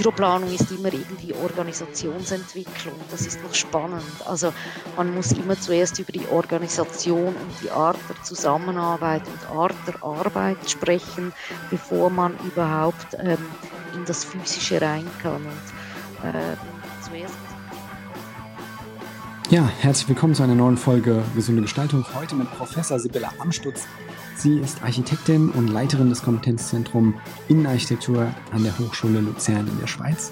Büroplanung ist immer irgendwie Organisationsentwicklung. Das ist noch spannend. Also man muss immer zuerst über die Organisation und die Art der Zusammenarbeit und Art der Arbeit sprechen, bevor man überhaupt ähm, in das Physische rein kann. Und, äh, ja, herzlich willkommen zu einer neuen Folge Gesunde Gestaltung. Heute mit Professor Sibylla Amstutz. Sie ist Architektin und Leiterin des Kompetenzzentrums Innenarchitektur an der Hochschule Luzern in der Schweiz.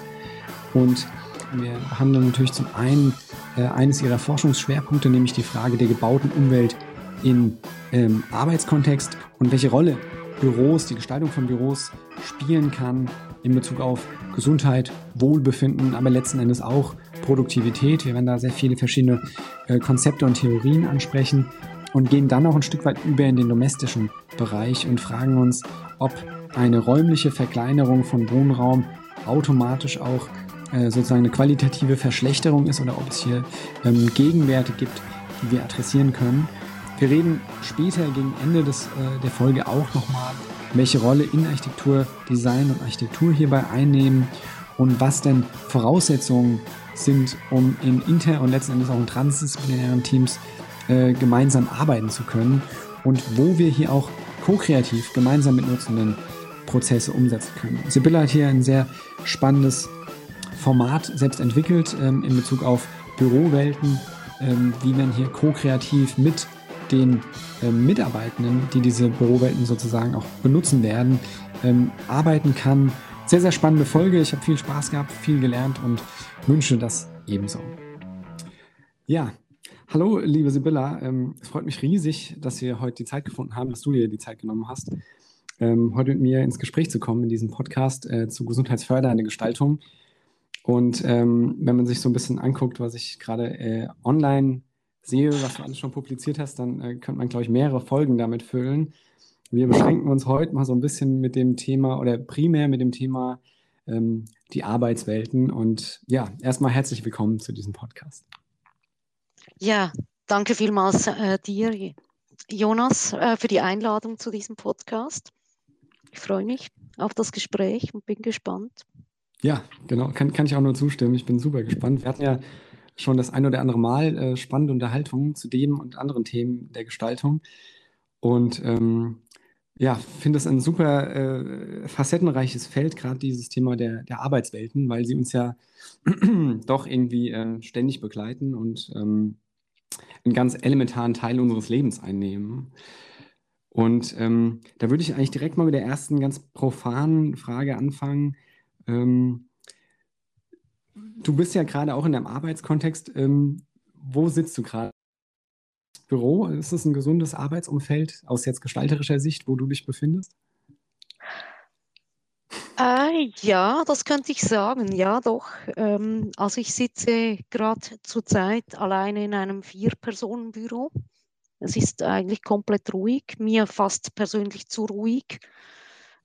Und wir behandeln natürlich zum einen äh, eines ihrer Forschungsschwerpunkte, nämlich die Frage der gebauten Umwelt im ähm, Arbeitskontext und welche Rolle Büros, die Gestaltung von Büros spielen kann in Bezug auf Gesundheit, Wohlbefinden, aber letzten Endes auch Produktivität. Wir werden da sehr viele verschiedene äh, Konzepte und Theorien ansprechen und gehen dann auch ein Stück weit über in den domestischen Bereich und fragen uns, ob eine räumliche Verkleinerung von Wohnraum automatisch auch äh, sozusagen eine qualitative Verschlechterung ist oder ob es hier ähm, Gegenwerte gibt, die wir adressieren können. Wir reden später gegen Ende des, äh, der Folge auch nochmal, welche Rolle Innenarchitektur, Design und Architektur hierbei einnehmen und was denn Voraussetzungen sind, um in inter- und letzten Endes auch in transdisziplinären Teams äh, gemeinsam arbeiten zu können und wo wir hier auch ko-kreativ gemeinsam mit Nutzenden Prozesse umsetzen können. Sibylla hat hier ein sehr spannendes Format selbst entwickelt ähm, in Bezug auf Bürowelten, ähm, wie man hier ko-kreativ mit den ähm, Mitarbeitenden, die diese Bürowelten sozusagen auch benutzen werden, ähm, arbeiten kann. Sehr, sehr spannende Folge. Ich habe viel Spaß gehabt, viel gelernt und wünsche das ebenso. Ja, Hallo, liebe Sibylla. Ähm, es freut mich riesig, dass wir heute die Zeit gefunden haben, dass du dir die Zeit genommen hast, ähm, heute mit mir ins Gespräch zu kommen in diesem Podcast äh, zu gesundheitsfördernder Gestaltung. Und ähm, wenn man sich so ein bisschen anguckt, was ich gerade äh, online sehe, was du alles schon publiziert hast, dann äh, könnte man, glaube ich, mehrere Folgen damit füllen. Wir beschränken uns heute mal so ein bisschen mit dem Thema oder primär mit dem Thema ähm, die Arbeitswelten. Und ja, erstmal herzlich willkommen zu diesem Podcast. Ja, danke vielmals äh, dir, Jonas, äh, für die Einladung zu diesem Podcast. Ich freue mich auf das Gespräch und bin gespannt. Ja, genau, kann, kann ich auch nur zustimmen. Ich bin super gespannt. Wir hatten ja schon das ein oder andere Mal äh, spannende Unterhaltungen zu dem und anderen Themen der Gestaltung. Und ähm, ja, finde es ein super äh, facettenreiches Feld, gerade dieses Thema der, der Arbeitswelten, weil sie uns ja doch irgendwie äh, ständig begleiten und ähm, einen ganz elementaren Teil unseres Lebens einnehmen. Und ähm, da würde ich eigentlich direkt mal mit der ersten ganz profanen Frage anfangen. Ähm, du bist ja gerade auch in deinem Arbeitskontext. Ähm, wo sitzt du gerade? Büro? Ist es ein gesundes Arbeitsumfeld aus jetzt gestalterischer Sicht, wo du dich befindest? Äh, ja, das könnte ich sagen. Ja, doch. Ähm, also ich sitze gerade zurzeit alleine in einem Vier-Personen-Büro. Es ist eigentlich komplett ruhig, mir fast persönlich zu ruhig.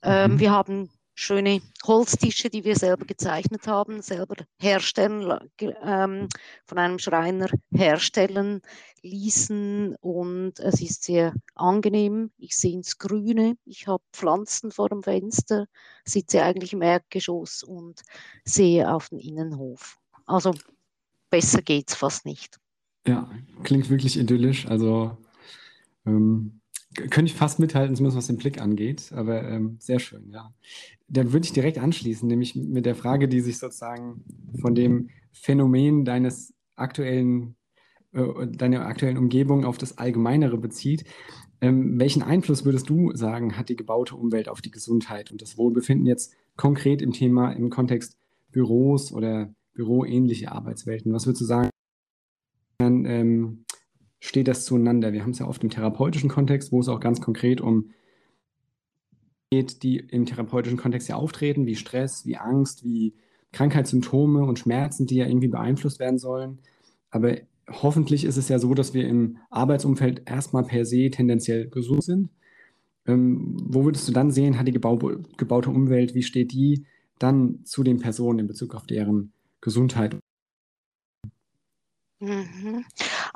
Ähm, mhm. Wir haben schöne Holztische, die wir selber gezeichnet haben, selber herstellen, ähm, von einem Schreiner herstellen ließen und es ist sehr angenehm. Ich sehe ins Grüne, ich habe Pflanzen vor dem Fenster, sitze eigentlich im Erdgeschoss und sehe auf den Innenhof. Also besser geht's fast nicht. Ja, klingt wirklich idyllisch. Also ähm, könnte ich fast mithalten, zumindest was den Blick angeht, aber ähm, sehr schön, ja. Dann würde ich direkt anschließen, nämlich mit der Frage, die sich sozusagen von dem Phänomen deines aktuellen, äh, deiner aktuellen Umgebung auf das Allgemeinere bezieht. Ähm, welchen Einfluss würdest du sagen, hat die gebaute Umwelt auf die Gesundheit und das Wohlbefinden jetzt konkret im Thema, im Kontext Büros oder büroähnliche Arbeitswelten? Was würdest du sagen, ähm, steht das zueinander? Wir haben es ja oft im therapeutischen Kontext, wo es auch ganz konkret um geht, die im therapeutischen Kontext ja auftreten, wie Stress, wie Angst, wie Krankheitssymptome und Schmerzen, die ja irgendwie beeinflusst werden sollen. Aber hoffentlich ist es ja so, dass wir im Arbeitsumfeld erstmal per se tendenziell gesund sind. Ähm, wo würdest du dann sehen, hat die gebau gebaute Umwelt, wie steht die dann zu den Personen in Bezug auf deren Gesundheit Mhm.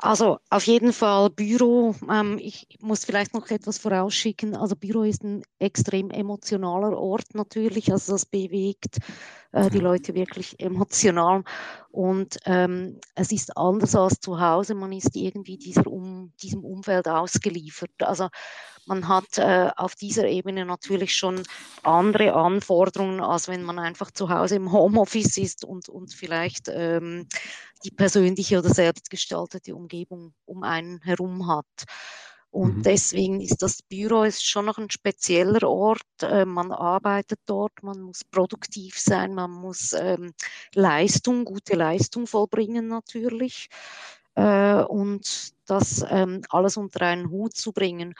Also auf jeden Fall Büro. Ähm, ich muss vielleicht noch etwas vorausschicken. Also Büro ist ein extrem emotionaler Ort natürlich. Also das bewegt äh, die Leute wirklich emotional. Und ähm, es ist anders als zu Hause. Man ist irgendwie dieser um, diesem Umfeld ausgeliefert. Also man hat äh, auf dieser Ebene natürlich schon andere Anforderungen, als wenn man einfach zu Hause im Homeoffice ist und, und vielleicht ähm, die persönliche oder selbstgestaltete Umgebung um einen herum hat. Und mhm. deswegen ist das Büro ist schon noch ein spezieller Ort. Äh, man arbeitet dort, man muss produktiv sein, man muss ähm, Leistung, gute Leistung vollbringen natürlich. Äh, und das ähm, alles unter einen Hut zu bringen.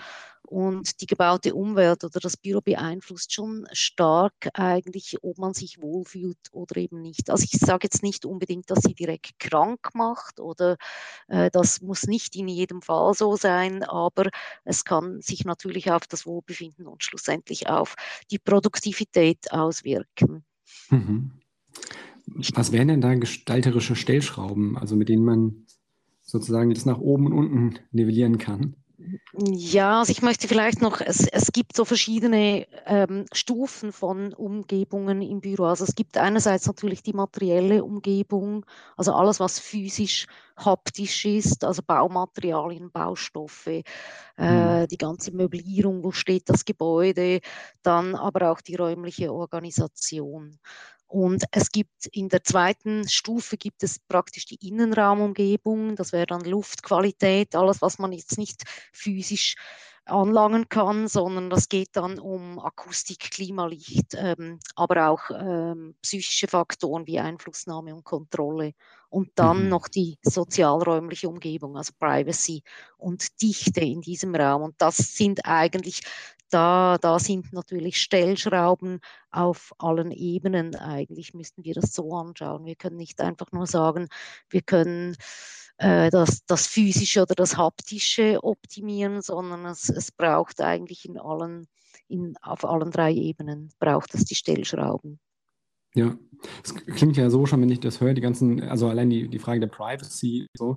Und die gebaute Umwelt oder das Büro beeinflusst schon stark eigentlich, ob man sich wohlfühlt oder eben nicht. Also ich sage jetzt nicht unbedingt, dass sie direkt krank macht oder äh, das muss nicht in jedem Fall so sein, aber es kann sich natürlich auf das Wohlbefinden und schlussendlich auf die Produktivität auswirken. Mhm. Was wären denn da gestalterische Stellschrauben, also mit denen man sozusagen das nach oben und unten nivellieren kann? Ja, also ich möchte vielleicht noch, es, es gibt so verschiedene ähm, Stufen von Umgebungen im Büro. Also es gibt einerseits natürlich die materielle Umgebung, also alles, was physisch, haptisch ist, also Baumaterialien, Baustoffe, äh, mhm. die ganze Möblierung, wo steht das Gebäude, dann aber auch die räumliche Organisation. Und es gibt in der zweiten Stufe gibt es praktisch die Innenraumumgebung, das wäre dann Luftqualität, alles, was man jetzt nicht physisch anlangen kann, sondern das geht dann um Akustik, Klimalicht, ähm, aber auch ähm, psychische Faktoren wie Einflussnahme und Kontrolle. Und dann mhm. noch die sozialräumliche Umgebung, also Privacy und Dichte in diesem Raum. Und das sind eigentlich da, da sind natürlich Stellschrauben auf allen Ebenen. Eigentlich müssten wir das so anschauen. Wir können nicht einfach nur sagen, wir können äh, das, das Physische oder das Haptische optimieren, sondern es, es braucht eigentlich in allen, in, auf allen drei Ebenen, braucht es die Stellschrauben. Ja, es klingt ja so schon, wenn ich das höre, die ganzen, also allein die, die Frage der Privacy, so,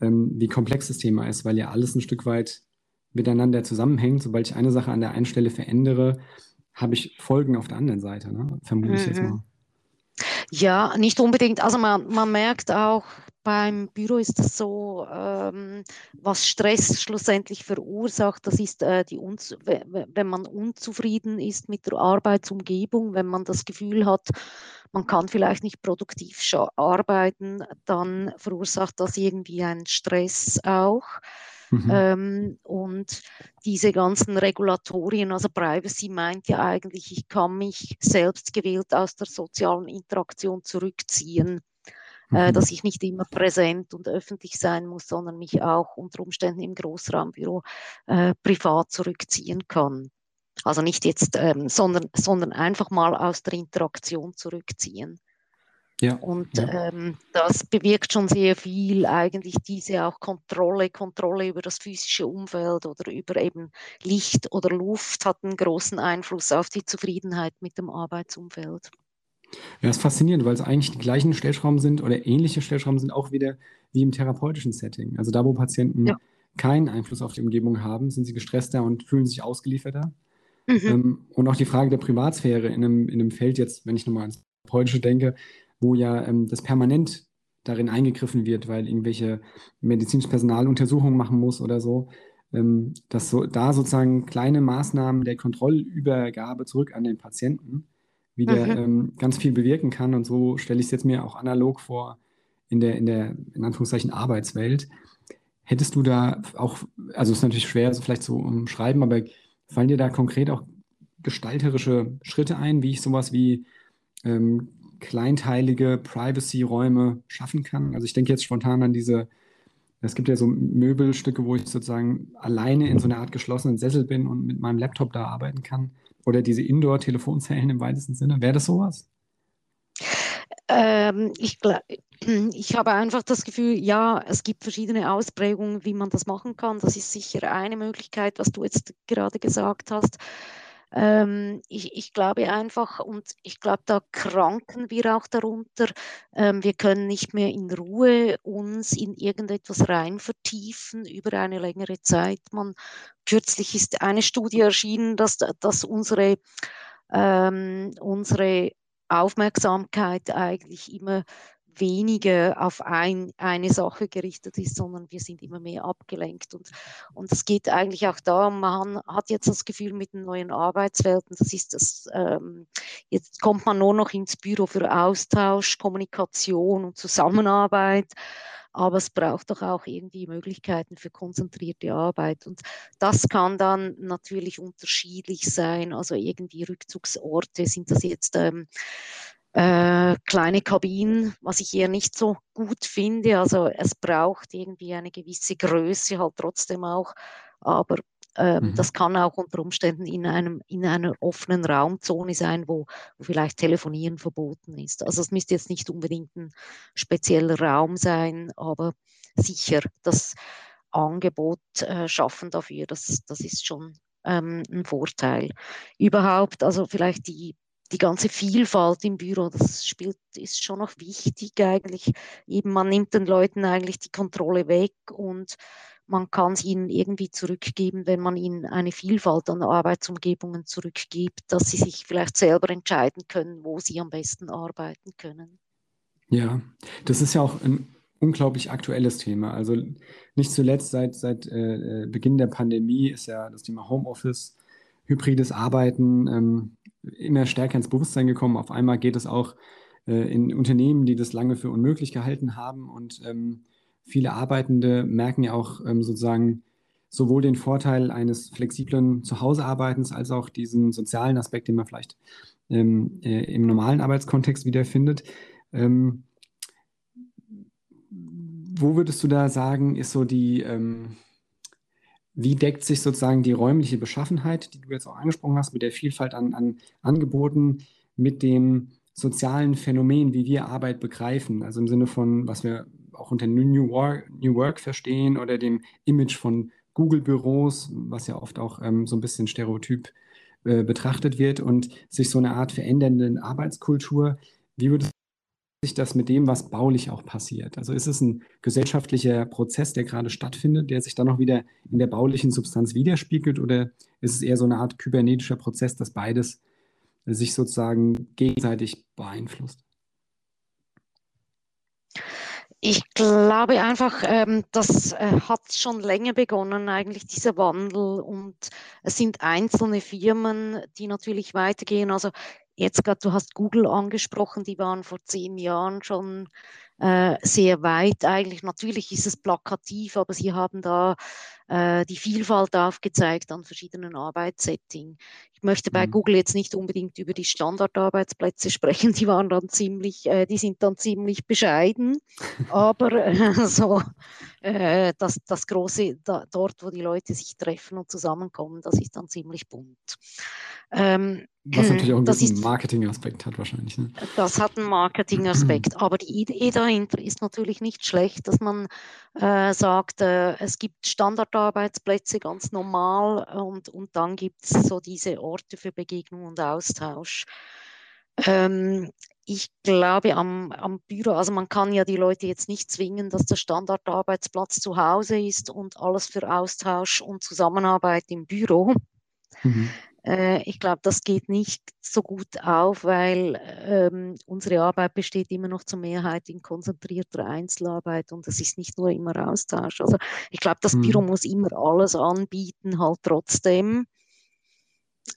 ähm, wie komplex das Thema ist, weil ja alles ein Stück weit miteinander zusammenhängt. Sobald ich eine Sache an der einen Stelle verändere, habe ich Folgen auf der anderen Seite, ne? vermute ich jetzt mhm. mal. Ja, nicht unbedingt. Also man, man merkt auch, beim Büro ist es so, ähm, was Stress schlussendlich verursacht, das ist äh, die Unz wenn man unzufrieden ist mit der Arbeitsumgebung, wenn man das Gefühl hat, man kann vielleicht nicht produktiv arbeiten, dann verursacht das irgendwie einen Stress auch. Mhm. Ähm, und diese ganzen Regulatorien, also Privacy meint ja eigentlich, ich kann mich selbst gewählt aus der sozialen Interaktion zurückziehen. Äh, mhm. dass ich nicht immer präsent und öffentlich sein muss, sondern mich auch unter Umständen im Großraumbüro äh, privat zurückziehen kann. Also nicht jetzt, ähm, sondern, sondern einfach mal aus der Interaktion zurückziehen. Ja, und ja. Ähm, das bewirkt schon sehr viel, eigentlich diese auch Kontrolle, Kontrolle über das physische Umfeld oder über eben Licht oder Luft hat einen großen Einfluss auf die Zufriedenheit mit dem Arbeitsumfeld. Ja, es ist faszinierend, weil es eigentlich die gleichen Stellschrauben sind oder ähnliche Stellschrauben sind auch wieder wie im therapeutischen Setting. Also da, wo Patienten ja. keinen Einfluss auf die Umgebung haben, sind sie gestresster und fühlen sich ausgelieferter. Mhm. Ähm, und auch die Frage der Privatsphäre in einem, in einem Feld jetzt, wenn ich nochmal ans Therapeutische denke, wo ja ähm, das permanent darin eingegriffen wird, weil irgendwelche medizinisches Personal Untersuchungen machen muss oder so, ähm, dass so, da sozusagen kleine Maßnahmen der Kontrollübergabe zurück an den Patienten wieder mhm. ähm, ganz viel bewirken kann. Und so stelle ich es jetzt mir auch analog vor in der, in der, in Anführungszeichen, Arbeitswelt. Hättest du da auch, also es ist natürlich schwer, so vielleicht zu umschreiben, aber fallen dir da konkret auch gestalterische Schritte ein, wie ich sowas wie ähm, kleinteilige Privacy-Räume schaffen kann. Also ich denke jetzt spontan an diese, es gibt ja so Möbelstücke, wo ich sozusagen alleine in so einer Art geschlossenen Sessel bin und mit meinem Laptop da arbeiten kann. Oder diese Indoor-Telefonzellen im weitesten Sinne. Wäre das sowas? Ähm, ich, ich habe einfach das Gefühl, ja, es gibt verschiedene Ausprägungen, wie man das machen kann. Das ist sicher eine Möglichkeit, was du jetzt gerade gesagt hast. Ähm, ich, ich, glaube einfach, und ich glaube, da kranken wir auch darunter, ähm, wir können nicht mehr in Ruhe uns in irgendetwas rein vertiefen über eine längere Zeit. Man, kürzlich ist eine Studie erschienen, dass, dass unsere, ähm, unsere Aufmerksamkeit eigentlich immer weniger auf ein, eine Sache gerichtet ist, sondern wir sind immer mehr abgelenkt. Und, und es geht eigentlich auch darum, man hat jetzt das Gefühl mit den neuen Arbeitswelten, das ist das, ähm, jetzt kommt man nur noch ins Büro für Austausch, Kommunikation und Zusammenarbeit aber es braucht doch auch irgendwie Möglichkeiten für konzentrierte Arbeit. Und das kann dann natürlich unterschiedlich sein. Also irgendwie Rückzugsorte, sind das jetzt ähm, äh, kleine Kabinen, was ich eher nicht so gut finde. Also es braucht irgendwie eine gewisse Größe halt trotzdem auch, aber ähm, mhm. das kann auch unter Umständen in, einem, in einer offenen Raumzone sein, wo, wo vielleicht Telefonieren verboten ist. Also es müsste jetzt nicht unbedingt ein spezieller Raum sein, aber sicher das Angebot äh, schaffen dafür, das, das ist schon ähm, ein Vorteil. Überhaupt, also vielleicht die die ganze Vielfalt im Büro, das spielt, ist schon noch wichtig eigentlich. Eben, man nimmt den Leuten eigentlich die Kontrolle weg und man kann sie ihnen irgendwie zurückgeben, wenn man ihnen eine Vielfalt an Arbeitsumgebungen zurückgibt, dass sie sich vielleicht selber entscheiden können, wo sie am besten arbeiten können. Ja, das ist ja auch ein unglaublich aktuelles Thema. Also nicht zuletzt seit, seit äh, Beginn der Pandemie ist ja das Thema Homeoffice, hybrides Arbeiten, ähm, immer stärker ins Bewusstsein gekommen. Auf einmal geht es auch äh, in Unternehmen, die das lange für unmöglich gehalten haben. Und ähm, viele Arbeitende merken ja auch ähm, sozusagen sowohl den Vorteil eines flexiblen Zuhausearbeitens als auch diesen sozialen Aspekt, den man vielleicht ähm, äh, im normalen Arbeitskontext wiederfindet. Ähm, wo würdest du da sagen, ist so die, ähm, wie deckt sich sozusagen die räumliche Beschaffenheit, die du jetzt auch angesprochen hast, mit der Vielfalt an, an Angeboten, mit dem sozialen Phänomen, wie wir Arbeit begreifen? Also im Sinne von, was wir auch unter New Work, New Work verstehen oder dem Image von Google-Büros, was ja oft auch ähm, so ein bisschen stereotyp äh, betrachtet wird und sich so eine Art verändernde Arbeitskultur. Wie würdest sich das mit dem, was baulich auch passiert? Also ist es ein gesellschaftlicher Prozess, der gerade stattfindet, der sich dann auch wieder in der baulichen Substanz widerspiegelt oder ist es eher so eine Art kybernetischer Prozess, dass beides sich sozusagen gegenseitig beeinflusst? Ich glaube einfach, ähm, das äh, hat schon länger begonnen, eigentlich dieser Wandel. Und es sind einzelne Firmen, die natürlich weitergehen. Also Jetzt gerade, du hast Google angesprochen, die waren vor zehn Jahren schon äh, sehr weit eigentlich. Natürlich ist es plakativ, aber sie haben da äh, die Vielfalt aufgezeigt an verschiedenen Arbeitssettings. Ich möchte bei mhm. Google jetzt nicht unbedingt über die Standardarbeitsplätze sprechen, die waren dann ziemlich, äh, die sind dann ziemlich bescheiden, aber äh, so äh, das, das große, da, dort, wo die Leute sich treffen und zusammenkommen, das ist dann ziemlich bunt. Ähm, was natürlich auch einen gewissen Marketingaspekt hat wahrscheinlich. Ne? Das hat einen Marketingaspekt, aber die Idee dahinter ist natürlich nicht schlecht, dass man äh, sagt, äh, es gibt Standardarbeitsplätze ganz normal und, und dann gibt es so diese Orte für Begegnung und Austausch. Ähm, ich glaube am, am Büro, also man kann ja die Leute jetzt nicht zwingen, dass der Standardarbeitsplatz zu Hause ist und alles für Austausch und Zusammenarbeit im Büro. Mhm. Äh, ich glaube, das geht nicht so gut auf, weil ähm, unsere Arbeit besteht immer noch zur Mehrheit in konzentrierter Einzelarbeit und es ist nicht nur immer Austausch. Also ich glaube, das mhm. Büro muss immer alles anbieten, halt trotzdem.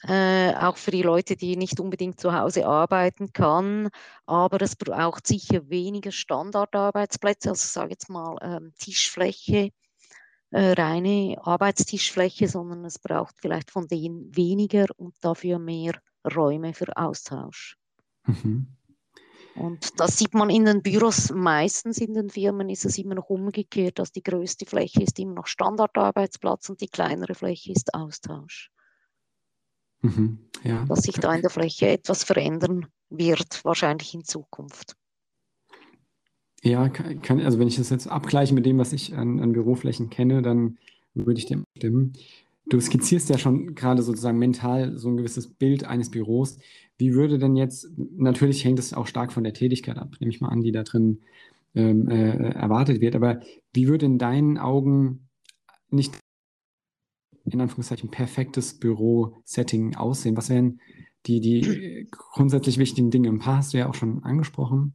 Äh, auch für die Leute, die nicht unbedingt zu Hause arbeiten kann. Aber es braucht sicher weniger Standardarbeitsplätze, also sage jetzt mal ähm, Tischfläche reine Arbeitstischfläche, sondern es braucht vielleicht von denen weniger und dafür mehr Räume für Austausch. Mhm. Und das sieht man in den Büros, meistens in den Firmen ist es immer noch umgekehrt, dass die größte Fläche ist immer noch Standardarbeitsplatz und die kleinere Fläche ist Austausch. Mhm. Ja. Dass sich da in der Fläche etwas verändern wird, wahrscheinlich in Zukunft. Ja, kann, also wenn ich das jetzt abgleiche mit dem, was ich an, an Büroflächen kenne, dann würde ich dem stimmen. Du skizzierst ja schon gerade sozusagen mental so ein gewisses Bild eines Büros. Wie würde denn jetzt, natürlich hängt es auch stark von der Tätigkeit ab, nehme ich mal an, die da drin ähm, äh, erwartet wird, aber wie würde in deinen Augen nicht in Anführungszeichen perfektes Büro-Setting aussehen? Was wären die, die grundsätzlich wichtigen Dinge? Ein paar hast du ja auch schon angesprochen.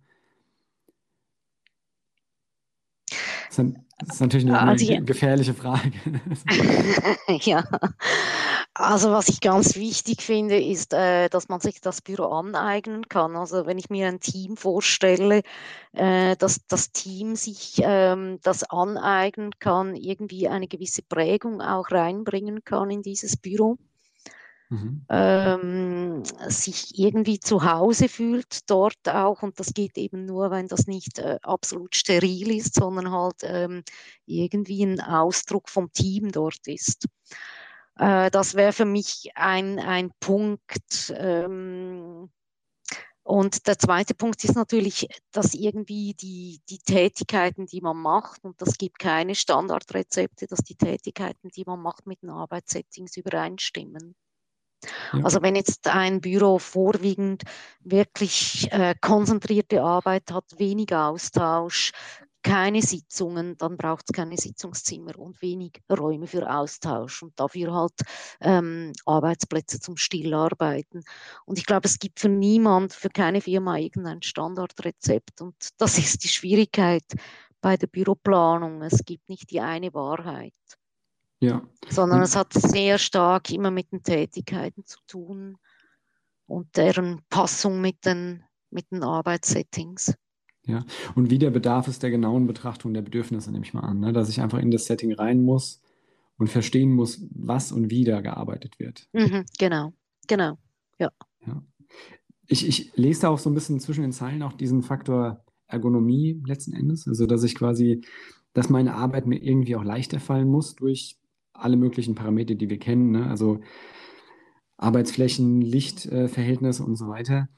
Das ist natürlich eine, also, eine gefährliche Frage. ja, also was ich ganz wichtig finde, ist, äh, dass man sich das Büro aneignen kann. Also wenn ich mir ein Team vorstelle, äh, dass das Team sich ähm, das aneignen kann, irgendwie eine gewisse Prägung auch reinbringen kann in dieses Büro. Mhm. Ähm, sich irgendwie zu Hause fühlt dort auch. Und das geht eben nur, wenn das nicht äh, absolut steril ist, sondern halt ähm, irgendwie ein Ausdruck vom Team dort ist. Äh, das wäre für mich ein, ein Punkt. Ähm, und der zweite Punkt ist natürlich, dass irgendwie die, die Tätigkeiten, die man macht, und das gibt keine Standardrezepte, dass die Tätigkeiten, die man macht, mit den Arbeitssettings übereinstimmen. Also wenn jetzt ein Büro vorwiegend wirklich äh, konzentrierte Arbeit hat, wenig Austausch, keine Sitzungen, dann braucht es keine Sitzungszimmer und wenig Räume für Austausch und dafür halt ähm, Arbeitsplätze zum Stillarbeiten. Und ich glaube, es gibt für niemand, für keine Firma irgendein Standardrezept und das ist die Schwierigkeit bei der Büroplanung. Es gibt nicht die eine Wahrheit. Ja. Sondern es hat sehr stark immer mit den Tätigkeiten zu tun und deren Passung mit den, mit den Arbeitssettings. Ja, und wie der Bedarf ist der genauen Betrachtung der Bedürfnisse, nehme ich mal an, ne? dass ich einfach in das Setting rein muss und verstehen muss, was und wie da gearbeitet wird. Mhm, genau, genau, ja. ja. Ich, ich lese da auch so ein bisschen zwischen den Zeilen auch diesen Faktor Ergonomie letzten Endes, also dass ich quasi, dass meine Arbeit mir irgendwie auch leichter fallen muss durch alle möglichen Parameter, die wir kennen, ne? also Arbeitsflächen, Lichtverhältnisse äh, und so weiter.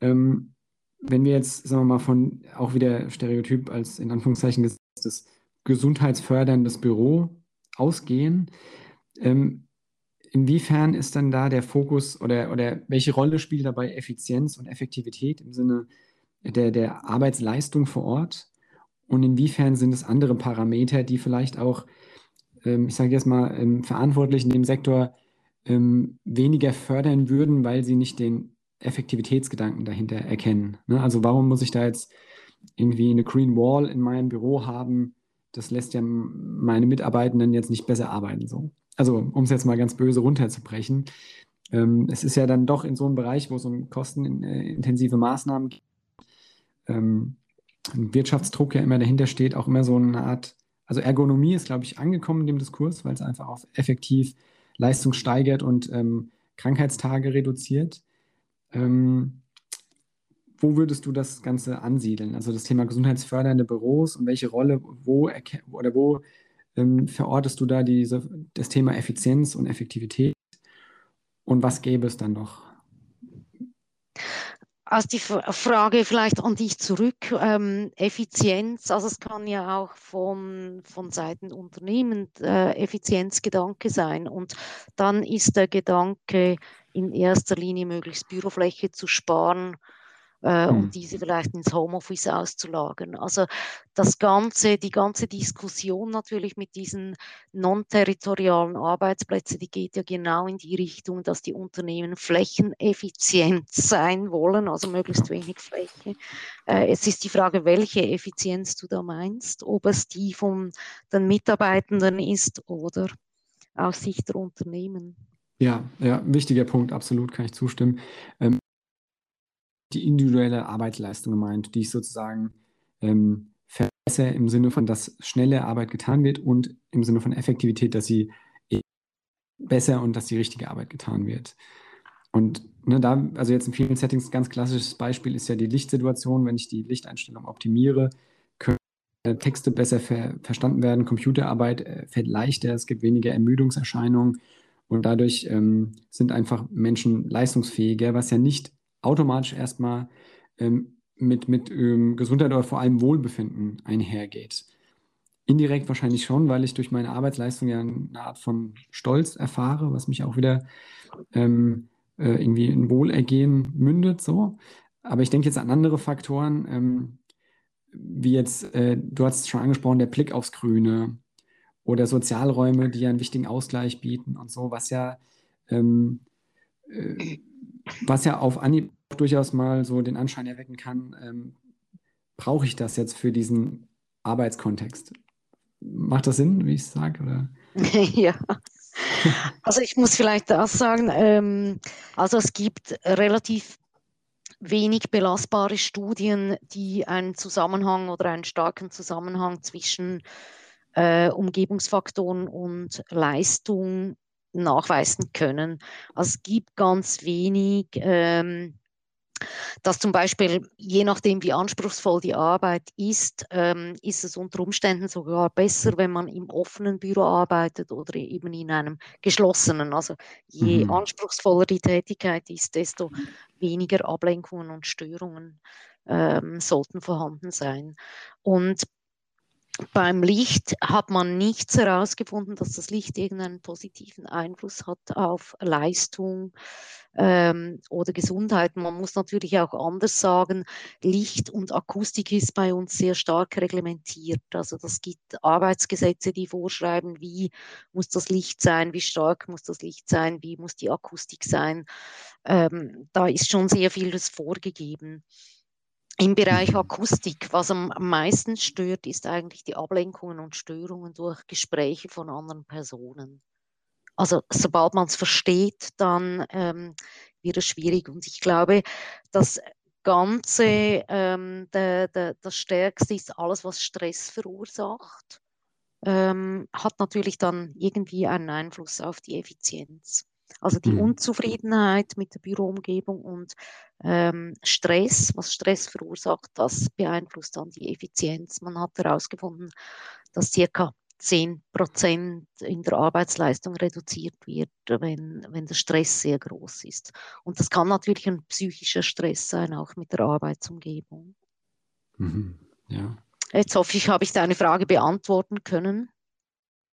Ähm, wenn wir jetzt, sagen wir mal, von auch wieder Stereotyp als in Anführungszeichen gesetztes gesundheitsförderndes Büro ausgehen, ähm, inwiefern ist dann da der Fokus oder, oder welche Rolle spielt dabei Effizienz und Effektivität im Sinne der, der Arbeitsleistung vor Ort? Und inwiefern sind es andere Parameter, die vielleicht auch ich sage jetzt mal, ähm, Verantwortlichen in dem Sektor ähm, weniger fördern würden, weil sie nicht den Effektivitätsgedanken dahinter erkennen. Ne? Also warum muss ich da jetzt irgendwie eine Green Wall in meinem Büro haben? Das lässt ja meine Mitarbeitenden jetzt nicht besser arbeiten. So. Also um es jetzt mal ganz böse runterzubrechen. Ähm, es ist ja dann doch in so einem Bereich, wo es um kostenintensive Maßnahmen geht, ähm, Wirtschaftsdruck ja immer dahinter steht, auch immer so eine Art also Ergonomie ist, glaube ich, angekommen in dem Diskurs, weil es einfach auf effektiv Leistung steigert und ähm, Krankheitstage reduziert. Ähm, wo würdest du das Ganze ansiedeln? Also das Thema gesundheitsfördernde Büros und welche Rolle, wo oder wo ähm, verortest du da diese, das Thema Effizienz und Effektivität? Und was gäbe es dann noch? Also die Frage vielleicht an dich zurück, ähm, Effizienz, also es kann ja auch von, von Seiten Unternehmen äh, Effizienzgedanke sein. Und dann ist der Gedanke in erster Linie möglichst Bürofläche zu sparen äh, hm. und diese vielleicht ins Homeoffice auszulagern. Also das ganze, die ganze Diskussion natürlich mit diesen non-territorialen Arbeitsplätzen, die geht ja genau in die Richtung, dass die Unternehmen flächeneffizient sein wollen, also möglichst wenig Fläche. Äh, es ist die Frage, welche Effizienz du da meinst, ob es die von den Mitarbeitenden ist oder aus Sicht der Unternehmen. Ja, ja, wichtiger Punkt, absolut kann ich zustimmen. Ähm, die individuelle Arbeitsleistung gemeint, die ich sozusagen ähm, verbessere im Sinne von, dass schnelle Arbeit getan wird und im Sinne von Effektivität, dass sie besser und dass die richtige Arbeit getan wird. Und ne, da, also jetzt in vielen Settings, ganz klassisches Beispiel ist ja die Lichtsituation. Wenn ich die Lichteinstellung optimiere, können Texte besser ver verstanden werden, Computerarbeit äh, fällt leichter, es gibt weniger Ermüdungserscheinungen und dadurch ähm, sind einfach Menschen leistungsfähiger, was ja nicht automatisch erstmal ähm, mit, mit ähm, Gesundheit oder vor allem Wohlbefinden einhergeht. Indirekt wahrscheinlich schon, weil ich durch meine Arbeitsleistung ja eine Art von Stolz erfahre, was mich auch wieder ähm, äh, irgendwie in Wohlergehen mündet. So. Aber ich denke jetzt an andere Faktoren, ähm, wie jetzt, äh, du hast es schon angesprochen, der Blick aufs Grüne oder Sozialräume, die ja einen wichtigen Ausgleich bieten und so, was ja, ähm, äh, was ja auf Anhieb durchaus mal so den Anschein erwecken kann, ähm, brauche ich das jetzt für diesen Arbeitskontext? Macht das Sinn, wie ich es sage? ja. Also ich muss vielleicht das sagen, ähm, also es gibt relativ wenig belastbare Studien, die einen Zusammenhang oder einen starken Zusammenhang zwischen äh, Umgebungsfaktoren und Leistung nachweisen können. Also es gibt ganz wenig ähm, dass zum Beispiel, je nachdem, wie anspruchsvoll die Arbeit ist, ähm, ist es unter Umständen sogar besser, wenn man im offenen Büro arbeitet oder eben in einem geschlossenen. Also je mhm. anspruchsvoller die Tätigkeit ist, desto weniger Ablenkungen und Störungen ähm, sollten vorhanden sein. Und beim Licht hat man nichts herausgefunden, dass das Licht irgendeinen positiven Einfluss hat auf Leistung ähm, oder Gesundheit. Man muss natürlich auch anders sagen, Licht und Akustik ist bei uns sehr stark reglementiert. Also das gibt Arbeitsgesetze, die vorschreiben, wie muss das Licht sein, wie stark muss das Licht sein, wie muss die Akustik sein. Ähm, da ist schon sehr vieles vorgegeben. Im Bereich mhm. Akustik, was am meisten stört, ist eigentlich die Ablenkungen und Störungen durch Gespräche von anderen Personen. Also sobald man es versteht, dann ähm, wird es schwierig. Und ich glaube, das Ganze, ähm, der, der, das Stärkste ist alles, was Stress verursacht, ähm, hat natürlich dann irgendwie einen Einfluss auf die Effizienz. Also die mhm. Unzufriedenheit mit der Büroumgebung und ähm, Stress, was Stress verursacht, das beeinflusst dann die Effizienz. Man hat herausgefunden, dass circa 10 Prozent in der Arbeitsleistung reduziert wird, wenn, wenn der Stress sehr groß ist. Und das kann natürlich ein psychischer Stress sein, auch mit der Arbeitsumgebung. Mhm. Ja. Jetzt hoffe ich, habe ich deine Frage beantworten können.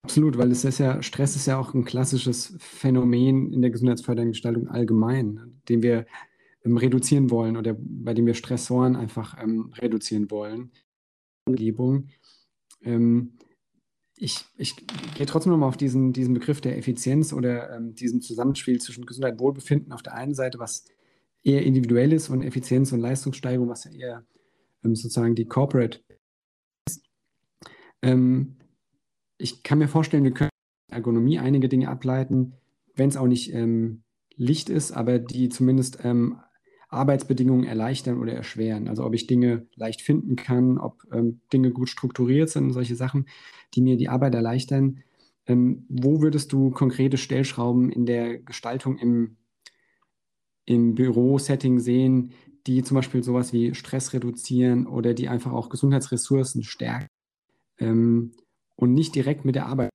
Absolut, weil es ist ja, Stress ist ja auch ein klassisches Phänomen in der gesundheitsfördernden Gestaltung allgemein, den wir ähm, reduzieren wollen oder bei dem wir Stressoren einfach ähm, reduzieren wollen. Umgebung. Ähm, ich, ich gehe trotzdem nochmal auf diesen, diesen Begriff der Effizienz oder ähm, diesen Zusammenspiel zwischen Gesundheit und Wohlbefinden auf der einen Seite, was eher individuell ist und Effizienz und Leistungssteigerung, was ja eher ähm, sozusagen die Corporate ist. Ähm, ich kann mir vorstellen, wir können Ergonomie einige Dinge ableiten, wenn es auch nicht ähm, Licht ist, aber die zumindest ähm, Arbeitsbedingungen erleichtern oder erschweren. Also ob ich Dinge leicht finden kann, ob ähm, Dinge gut strukturiert sind solche Sachen, die mir die Arbeit erleichtern. Ähm, wo würdest du konkrete Stellschrauben in der Gestaltung im, im Bürosetting sehen, die zum Beispiel sowas wie Stress reduzieren oder die einfach auch Gesundheitsressourcen stärken? Und nicht direkt mit der Arbeit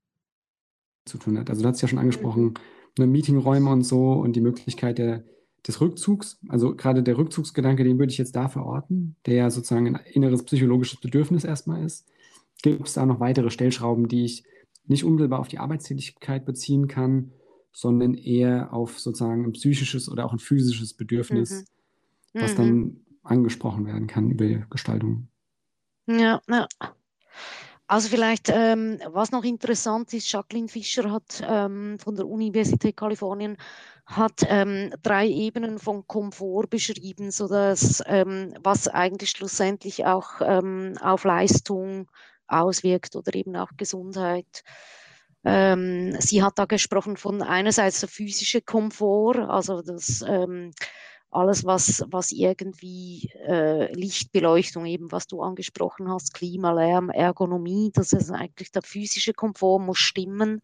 zu tun hat. Also du hast ja schon angesprochen, ne, Meetingräume und so und die Möglichkeit der, des Rückzugs. Also gerade der Rückzugsgedanke, den würde ich jetzt da verorten, der ja sozusagen ein inneres psychologisches Bedürfnis erstmal ist. Gibt es da noch weitere Stellschrauben, die ich nicht unmittelbar auf die Arbeitstätigkeit beziehen kann, sondern eher auf sozusagen ein psychisches oder auch ein physisches Bedürfnis, mhm. was mhm. dann angesprochen werden kann über Gestaltung. Ja, ja. Also vielleicht, ähm, was noch interessant ist, Jacqueline Fischer hat ähm, von der Universität Kalifornien hat ähm, drei Ebenen von Komfort beschrieben, so dass ähm, was eigentlich schlussendlich auch ähm, auf Leistung auswirkt oder eben auch Gesundheit. Ähm, sie hat da gesprochen von einerseits der physische Komfort, also das alles, was, was irgendwie äh, Lichtbeleuchtung, eben was du angesprochen hast, Klima, Lärm, Ergonomie, das ist eigentlich der physische Komfort muss stimmen.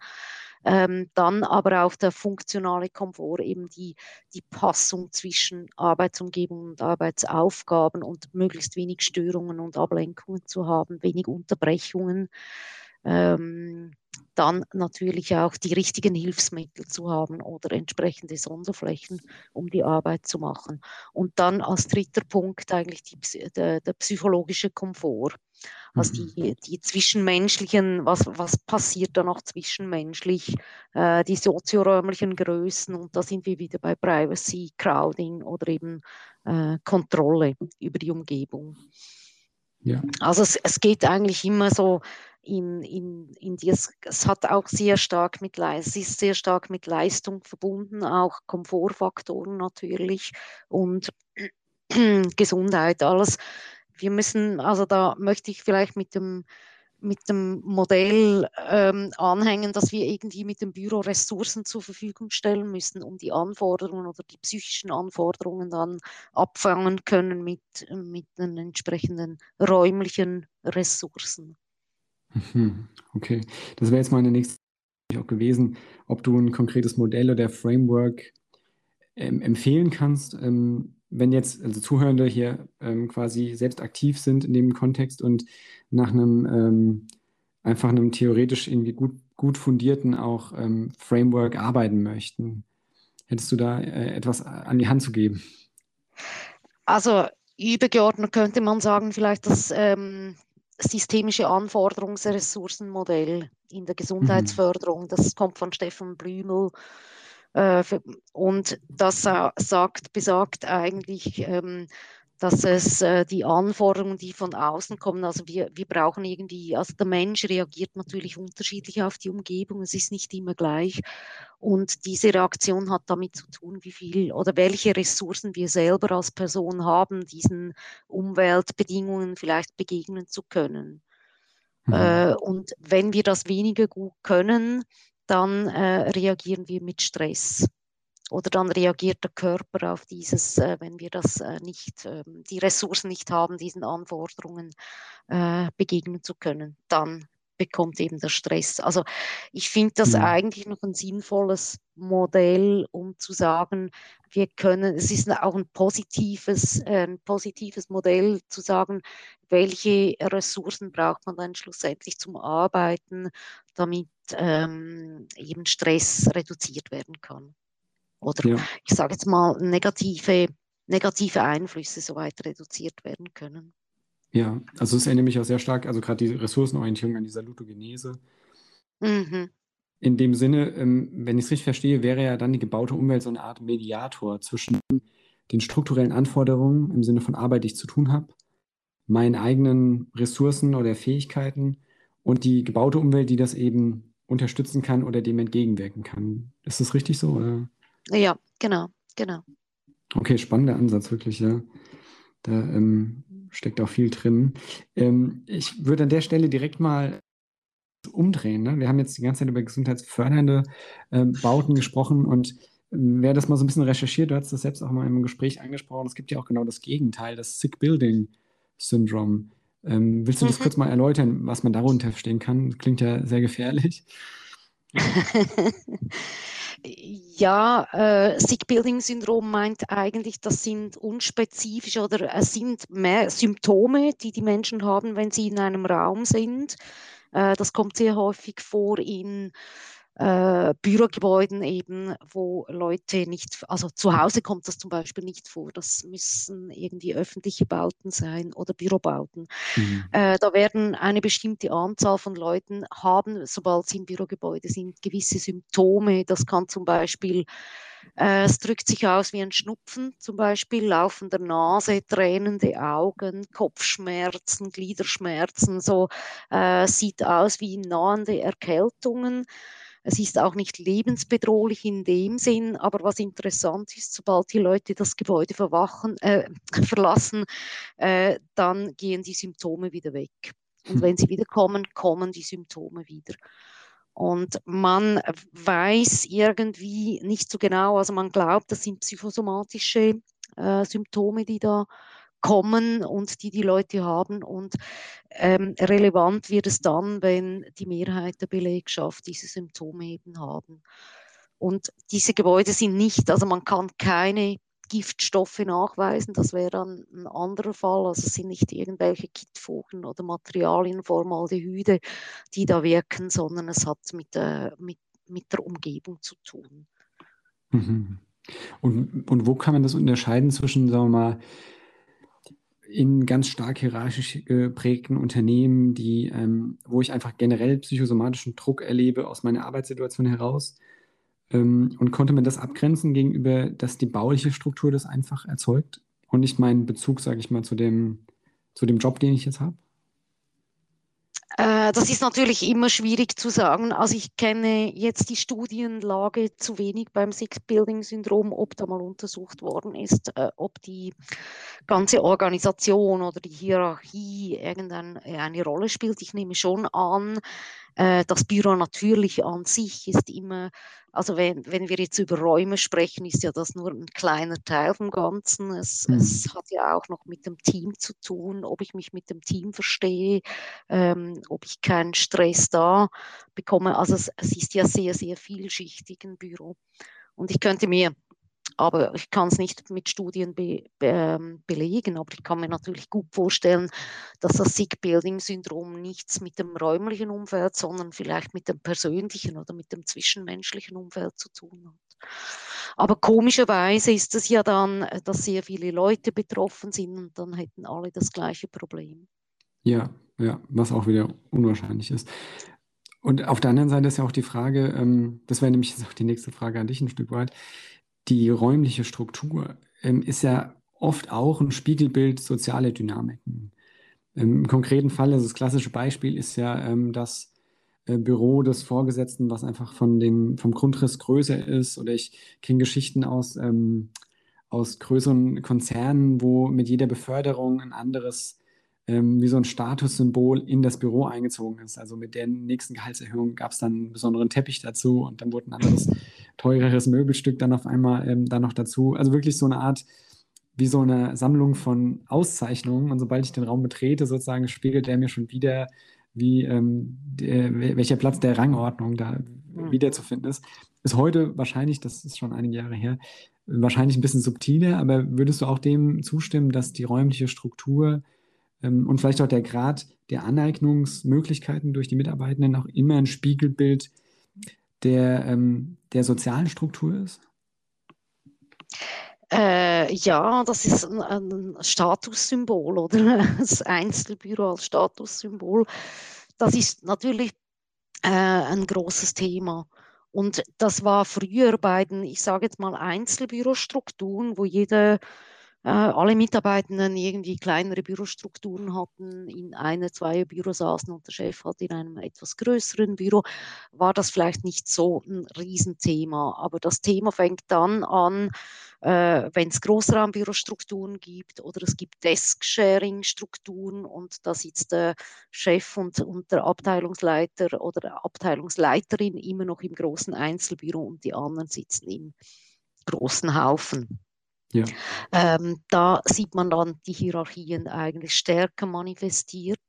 Ähm, dann aber auch der funktionale Komfort, eben die, die Passung zwischen Arbeitsumgebung und Arbeitsaufgaben und möglichst wenig Störungen und Ablenkungen zu haben, wenig Unterbrechungen. Ähm, dann natürlich auch die richtigen Hilfsmittel zu haben oder entsprechende Sonderflächen, um die Arbeit zu machen. Und dann als dritter Punkt eigentlich die, der, der psychologische Komfort. Also mhm. die, die zwischenmenschlichen, was, was passiert da noch zwischenmenschlich, äh, die sozioräumlichen Größen und da sind wir wieder bei Privacy, Crowding oder eben äh, Kontrolle über die Umgebung. Ja. Also es, es geht eigentlich immer so in, in, in die, es, hat auch sehr stark mit es ist sehr stark mit Leistung verbunden, auch Komfortfaktoren natürlich und Gesundheit, alles. Wir müssen, also da möchte ich vielleicht mit dem mit dem Modell ähm, anhängen, dass wir irgendwie mit dem Büro Ressourcen zur Verfügung stellen müssen, um die Anforderungen oder die psychischen Anforderungen dann abfangen können mit, mit den entsprechenden räumlichen Ressourcen. Mhm. Okay, das wäre jetzt meine nächste Frage auch gewesen, ob du ein konkretes Modell oder Framework ähm, empfehlen kannst, ähm, wenn jetzt also Zuhörende hier ähm, quasi selbst aktiv sind in dem Kontext und nach einem ähm, einfach einem theoretisch irgendwie gut, gut fundierten auch ähm, Framework arbeiten möchten. Hättest du da äh, etwas an die Hand zu geben? Also übergeordnet könnte man sagen, vielleicht das ähm, systemische Anforderungsressourcenmodell in der. Gesundheitsförderung. Mhm. Das kommt von Stefan Blümel äh, und das sagt, besagt eigentlich, ähm, dass es äh, die Anforderungen, die von außen kommen, also wir, wir brauchen irgendwie, also der Mensch reagiert natürlich unterschiedlich auf die Umgebung, es ist nicht immer gleich. Und diese Reaktion hat damit zu tun, wie viel oder welche Ressourcen wir selber als Person haben, diesen Umweltbedingungen vielleicht begegnen zu können. Mhm. Äh, und wenn wir das weniger gut können, dann äh, reagieren wir mit Stress. Oder dann reagiert der Körper auf dieses, äh, wenn wir das äh, nicht, ähm, die Ressourcen nicht haben, diesen Anforderungen äh, begegnen zu können. Dann bekommt eben der Stress. Also ich finde das ja. Mhm. eigentlich noch ein sinnvolles Modell, um zu sagen, wir können, es ist auch ein positives, ein positives Modell zu sagen, welche Ressourcen braucht man dann schlussendlich zum Arbeiten, damit ähm, eben Stress reduziert werden kann. Oder ja. ich sage jetzt mal, negative, negative Einflüsse soweit reduziert werden können. Ja, also es erinnert mich auch sehr stark, also gerade die Ressourcenorientierung an die Salutogenese. Mhm. In dem Sinne, ähm, wenn ich es richtig verstehe, wäre ja dann die gebaute Umwelt so eine Art Mediator zwischen den strukturellen Anforderungen im Sinne von Arbeit, die ich zu tun habe, meinen eigenen Ressourcen oder Fähigkeiten und die gebaute Umwelt, die das eben unterstützen kann oder dem entgegenwirken kann. Ist das richtig so? Oder? Ja, genau, genau. Okay, spannender Ansatz, wirklich, ja. Da ähm, steckt auch viel drin. Ähm, ich würde an der Stelle direkt mal umdrehen. Ne? Wir haben jetzt die ganze Zeit über gesundheitsfördernde äh, Bauten gesprochen und ähm, wer das mal so ein bisschen recherchiert, du hast das selbst auch mal im Gespräch angesprochen, es gibt ja auch genau das Gegenteil, das Sick Building Syndrome. Ähm, willst du das mhm. kurz mal erläutern, was man darunter verstehen kann? Klingt ja sehr gefährlich. Ja, äh, Sick-Building-Syndrom meint eigentlich, das sind unspezifische oder es sind mehr Symptome, die die Menschen haben, wenn sie in einem Raum sind. Äh, das kommt sehr häufig vor in äh, Bürogebäuden eben, wo Leute nicht, also zu Hause kommt das zum Beispiel nicht vor. Das müssen irgendwie öffentliche Bauten sein oder Bürobauten. Mhm. Äh, da werden eine bestimmte Anzahl von Leuten haben, sobald sie im Bürogebäude sind, gewisse Symptome. Das kann zum Beispiel äh, es drückt sich aus wie ein Schnupfen, zum Beispiel laufender Nase, tränende Augen, Kopfschmerzen, Gliederschmerzen, so äh, sieht aus wie nahende Erkältungen. Es ist auch nicht lebensbedrohlich in dem Sinn, aber was interessant ist, sobald die Leute das Gebäude äh, verlassen, äh, dann gehen die Symptome wieder weg. Und hm. wenn sie wiederkommen, kommen die Symptome wieder. Und man weiß irgendwie nicht so genau, also man glaubt, das sind psychosomatische äh, Symptome, die da kommen und die die Leute haben. Und ähm, relevant wird es dann, wenn die Mehrheit der Belegschaft diese Symptome eben haben. Und diese Gebäude sind nicht, also man kann keine Giftstoffe nachweisen. Das wäre dann ein anderer Fall. Also es sind nicht irgendwelche Kittfugen oder Materialien, Formaldehyde, die da wirken, sondern es hat mit, äh, mit, mit der Umgebung zu tun. Mhm. Und, und wo kann man das unterscheiden zwischen, sagen wir mal, in ganz stark hierarchisch geprägten Unternehmen, die, ähm, wo ich einfach generell psychosomatischen Druck erlebe aus meiner Arbeitssituation heraus. Ähm, und konnte man das abgrenzen gegenüber, dass die bauliche Struktur das einfach erzeugt und nicht meinen Bezug, sage ich mal, zu dem, zu dem Job, den ich jetzt habe? Äh, das ist natürlich immer schwierig zu sagen. Also ich kenne jetzt die Studienlage zu wenig beim Six-Building-Syndrom, ob da mal untersucht worden ist, äh, ob die ganze Organisation oder die Hierarchie irgendeine Rolle spielt. Ich nehme schon an, das Büro natürlich an sich ist immer, also wenn, wenn wir jetzt über Räume sprechen, ist ja das nur ein kleiner Teil vom Ganzen. Es, mhm. es hat ja auch noch mit dem Team zu tun, ob ich mich mit dem Team verstehe, ähm, ob ich keinen Stress da bekomme. Also es, es ist ja sehr, sehr vielschichtig ein Büro. Und ich könnte mir aber ich kann es nicht mit Studien be, be, ähm, belegen. Aber ich kann mir natürlich gut vorstellen, dass das Sick-Building-Syndrom nichts mit dem räumlichen Umfeld, sondern vielleicht mit dem persönlichen oder mit dem zwischenmenschlichen Umfeld zu tun hat. Aber komischerweise ist es ja dann, äh, dass sehr viele Leute betroffen sind und dann hätten alle das gleiche Problem. Ja, ja, was auch wieder unwahrscheinlich ist. Und auf der anderen Seite ist ja auch die Frage, ähm, das wäre nämlich jetzt auch die nächste Frage an dich ein Stück weit, die räumliche Struktur ähm, ist ja oft auch ein Spiegelbild sozialer Dynamiken. Ähm, Im konkreten Fall, also das klassische Beispiel ist ja ähm, das äh, Büro des Vorgesetzten, was einfach von dem, vom Grundriss größer ist. Oder ich kenne Geschichten aus, ähm, aus größeren Konzernen, wo mit jeder Beförderung ein anderes ähm, wie so ein Statussymbol in das Büro eingezogen ist. Also mit der nächsten Gehaltserhöhung gab es dann einen besonderen Teppich dazu und dann wurde ein anderes, teureres Möbelstück dann auf einmal ähm, dann noch dazu. Also wirklich so eine Art, wie so eine Sammlung von Auszeichnungen. Und sobald ich den Raum betrete, sozusagen spiegelt der mir schon wieder, wie ähm, der, welcher Platz der Rangordnung da mhm. wiederzufinden ist. Ist heute wahrscheinlich, das ist schon einige Jahre her, wahrscheinlich ein bisschen subtiler, aber würdest du auch dem zustimmen, dass die räumliche Struktur ähm, und vielleicht auch der Grad der Aneignungsmöglichkeiten durch die Mitarbeitenden auch immer ein Spiegelbild der, ähm, der sozialen Struktur ist? Äh, ja, das ist ein, ein, Statussymbol oder das Einzelbüro als Statussymbol. Das ist natürlich äh, ein großes Thema. Und das war früher bei den, ich sage jetzt mal, Einzelbürostrukturen, wo jeder alle Mitarbeitenden irgendwie kleinere Bürostrukturen hatten, in einer, zwei Büros saßen und der Chef hat in einem etwas größeren Büro, war das vielleicht nicht so ein Riesenthema. Aber das Thema fängt dann an, äh, wenn es Großraumbürostrukturen gibt oder es gibt Desk-Sharing-Strukturen und da sitzt der Chef und, und der Abteilungsleiter oder Abteilungsleiterin immer noch im großen Einzelbüro und die anderen sitzen im großen Haufen. Ja. Ähm, da sieht man dann die Hierarchien eigentlich stärker manifestiert.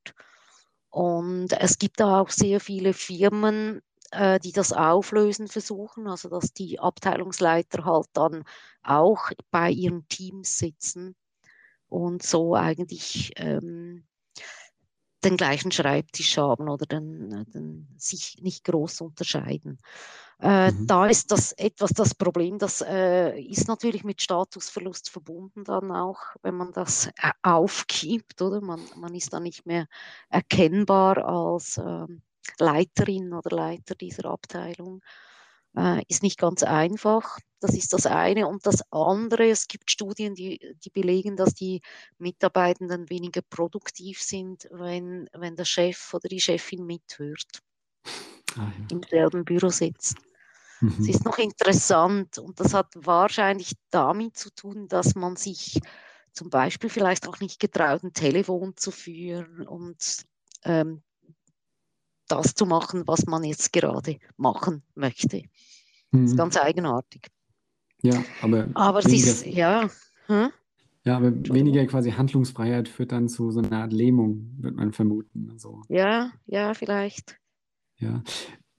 Und es gibt da auch sehr viele Firmen, äh, die das auflösen versuchen, also dass die Abteilungsleiter halt dann auch bei ihren Teams sitzen und so eigentlich ähm, den gleichen Schreibtisch haben oder den, den, sich nicht groß unterscheiden. Äh, mhm. Da ist das etwas das Problem, das äh, ist natürlich mit Statusverlust verbunden dann auch, wenn man das äh, aufgibt, oder? Man, man ist dann nicht mehr erkennbar als ähm, Leiterin oder Leiter dieser Abteilung. Äh, ist nicht ganz einfach. Das ist das eine. Und das andere, es gibt Studien, die, die belegen, dass die Mitarbeitenden weniger produktiv sind, wenn, wenn der Chef oder die Chefin mithört. Ah, ja. Im selben Büro sitzt. Mhm. Es ist noch interessant und das hat wahrscheinlich damit zu tun, dass man sich zum Beispiel vielleicht auch nicht getraut, ein Telefon zu führen und ähm, das zu machen, was man jetzt gerade machen möchte. Mhm. Das ist mhm. ganz eigenartig. Ja, aber. Aber es ist, ja. Hm? Ja, aber weniger quasi Handlungsfreiheit führt dann zu so einer Art Lähmung, wird man vermuten. Also. Ja, ja, vielleicht. Ja.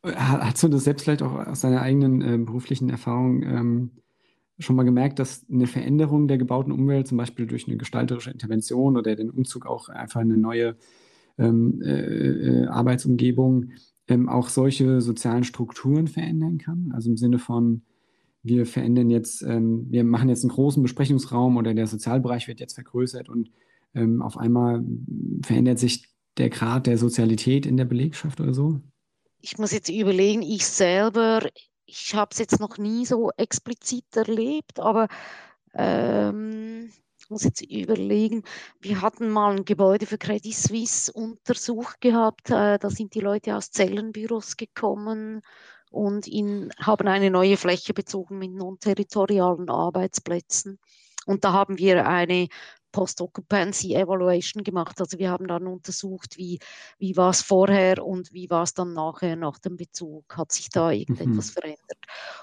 Hast du das selbst vielleicht auch aus deiner eigenen äh, beruflichen Erfahrung ähm, schon mal gemerkt, dass eine Veränderung der gebauten Umwelt, zum Beispiel durch eine gestalterische Intervention oder den Umzug auch einfach eine neue ähm, äh, äh, Arbeitsumgebung, ähm, auch solche sozialen Strukturen verändern kann? Also im Sinne von, wir verändern jetzt, ähm, wir machen jetzt einen großen Besprechungsraum oder der Sozialbereich wird jetzt vergrößert und ähm, auf einmal verändert sich der Grad der Sozialität in der Belegschaft oder so? Ich muss jetzt überlegen, ich selber, ich habe es jetzt noch nie so explizit erlebt, aber ähm, ich muss jetzt überlegen, wir hatten mal ein Gebäude für Credit Suisse untersucht gehabt, äh, da sind die Leute aus Zellenbüros gekommen und in, haben eine neue Fläche bezogen mit non-territorialen Arbeitsplätzen. Und da haben wir eine Post-Occupancy Evaluation gemacht. Also wir haben dann untersucht, wie, wie war es vorher und wie war es dann nachher nach dem Bezug. Hat sich da irgendetwas mhm. verändert?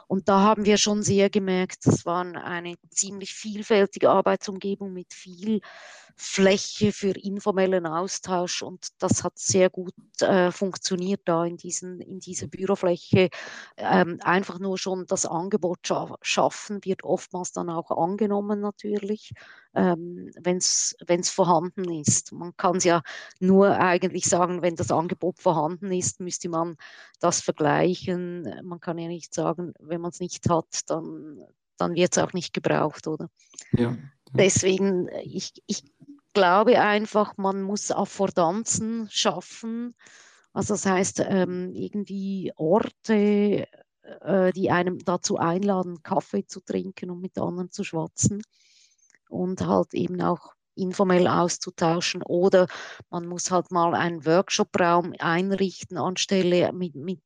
Und da haben wir schon sehr gemerkt, das war eine ziemlich vielfältige Arbeitsumgebung mit viel Fläche für informellen Austausch und das hat sehr gut äh, funktioniert da in, diesen, in dieser Bürofläche. Ähm, einfach nur schon das Angebot scha schaffen wird oftmals dann auch angenommen natürlich, ähm, wenn es vorhanden ist. Man kann es ja nur eigentlich sagen, wenn das Angebot vorhanden ist, müsste man das vergleichen. Man kann ja nicht sagen, wenn man es nicht hat, dann, dann wird es auch nicht gebraucht, oder? Ja. Deswegen, ich, ich glaube einfach, man muss Affordanzen schaffen. Also das heißt, ähm, irgendwie Orte, äh, die einem dazu einladen, Kaffee zu trinken und mit anderen zu schwatzen und halt eben auch informell auszutauschen oder man muss halt mal einen Workshopraum einrichten anstelle mit, mit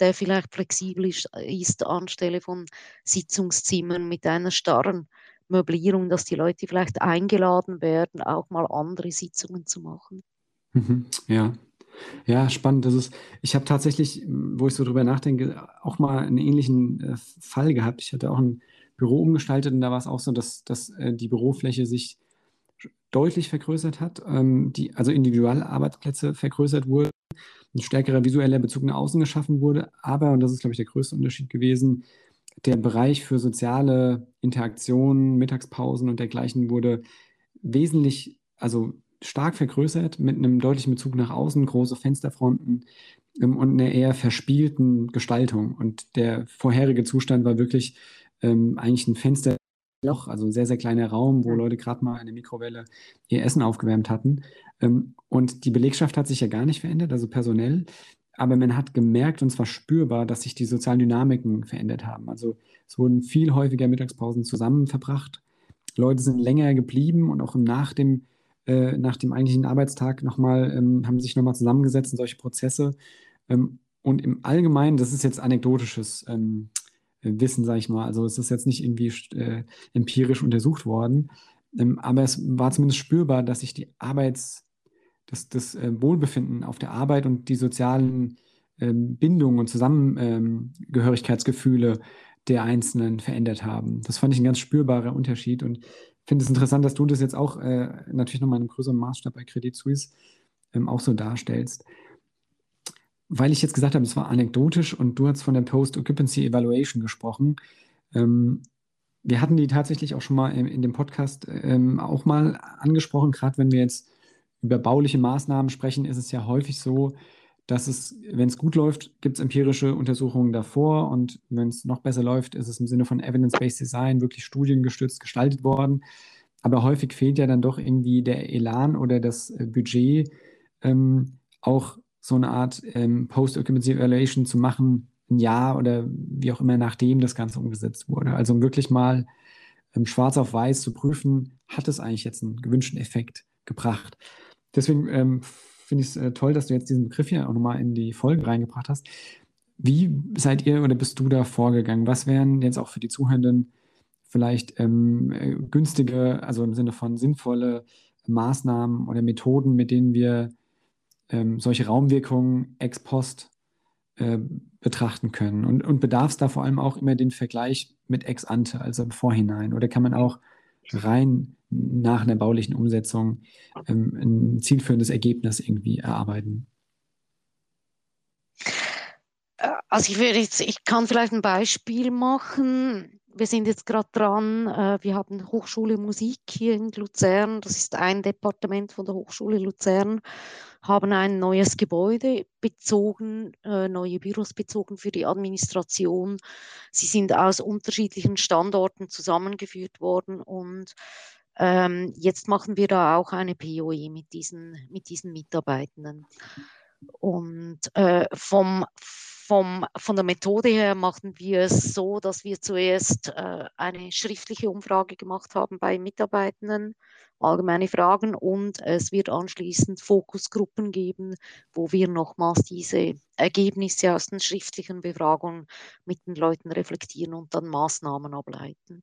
der vielleicht flexibel ist, ist anstelle von Sitzungszimmern mit einer starren Möblierung, dass die Leute vielleicht eingeladen werden, auch mal andere Sitzungen zu machen. Mhm, ja. Ja, spannend. Das ist, ich habe tatsächlich, wo ich so drüber nachdenke, auch mal einen ähnlichen äh, Fall gehabt. Ich hatte auch ein Büro umgestaltet und da war es auch so, dass, dass äh, die Bürofläche sich deutlich vergrößert hat, ähm, die, also Individualarbeitsplätze vergrößert wurden, ein stärkerer visueller Bezug nach außen geschaffen wurde, aber, und das ist, glaube ich, der größte Unterschied gewesen, der Bereich für soziale Interaktionen, Mittagspausen und dergleichen wurde wesentlich, also stark vergrößert mit einem deutlichen Bezug nach außen, große Fensterfronten ähm, und einer eher verspielten Gestaltung. Und der vorherige Zustand war wirklich ähm, eigentlich ein Fensterloch, also ein sehr, sehr kleiner Raum, wo Leute gerade mal eine Mikrowelle ihr Essen aufgewärmt hatten. Ähm, und die Belegschaft hat sich ja gar nicht verändert, also personell aber man hat gemerkt und zwar spürbar, dass sich die sozialen Dynamiken verändert haben. Also es wurden viel häufiger Mittagspausen zusammen verbracht. Leute sind länger geblieben und auch nach dem, äh, nach dem eigentlichen Arbeitstag nochmal, ähm, haben sich nochmal zusammengesetzt in solche Prozesse. Ähm, und im Allgemeinen, das ist jetzt anekdotisches ähm, Wissen, sage ich mal. Also es ist jetzt nicht irgendwie äh, empirisch untersucht worden, ähm, aber es war zumindest spürbar, dass sich die Arbeits- das, das äh, Wohlbefinden auf der Arbeit und die sozialen ähm, Bindungen und Zusammengehörigkeitsgefühle der Einzelnen verändert haben. Das fand ich ein ganz spürbarer Unterschied und finde es interessant, dass du das jetzt auch äh, natürlich nochmal in einem größeren Maßstab bei Credit Suisse ähm, auch so darstellst. Weil ich jetzt gesagt habe, es war anekdotisch und du hast von der Post-Occupancy Evaluation gesprochen. Ähm, wir hatten die tatsächlich auch schon mal in, in dem Podcast ähm, auch mal angesprochen, gerade wenn wir jetzt über bauliche Maßnahmen sprechen, ist es ja häufig so, dass es, wenn es gut läuft, gibt es empirische Untersuchungen davor und wenn es noch besser läuft, ist es im Sinne von Evidence-Based Design wirklich studiengestützt gestaltet worden. Aber häufig fehlt ja dann doch irgendwie der Elan oder das äh, Budget, ähm, auch so eine Art ähm, Post-Occupancy Evaluation zu machen, ein Jahr oder wie auch immer, nachdem das Ganze umgesetzt wurde. Also um wirklich mal ähm, schwarz auf weiß zu prüfen, hat es eigentlich jetzt einen gewünschten Effekt gebracht. Deswegen ähm, finde ich es äh, toll, dass du jetzt diesen Begriff hier auch nochmal in die Folge reingebracht hast. Wie seid ihr oder bist du da vorgegangen? Was wären jetzt auch für die Zuhörenden vielleicht ähm, äh, günstige, also im Sinne von sinnvolle Maßnahmen oder Methoden, mit denen wir ähm, solche Raumwirkungen ex post äh, betrachten können? Und, und bedarf es da vor allem auch immer den Vergleich mit ex ante, also im Vorhinein? Oder kann man auch rein nach einer baulichen Umsetzung ähm, ein zielführendes Ergebnis irgendwie erarbeiten? Äh, also ich würde jetzt, ich kann vielleicht ein Beispiel machen. wir sind jetzt gerade dran, äh, wir haben Hochschule Musik hier in Luzern, das ist ein Departement von der Hochschule Luzern, haben ein neues Gebäude bezogen, äh, neue Büros bezogen für die Administration. Sie sind aus unterschiedlichen Standorten zusammengeführt worden und ähm, jetzt machen wir da auch eine POE mit diesen, mit diesen Mitarbeitenden. Und äh, vom, vom, von der Methode her machen wir es so, dass wir zuerst äh, eine schriftliche Umfrage gemacht haben bei Mitarbeitenden, allgemeine Fragen und es wird anschließend Fokusgruppen geben, wo wir nochmals diese Ergebnisse aus den schriftlichen Befragungen mit den Leuten reflektieren und dann Maßnahmen ableiten.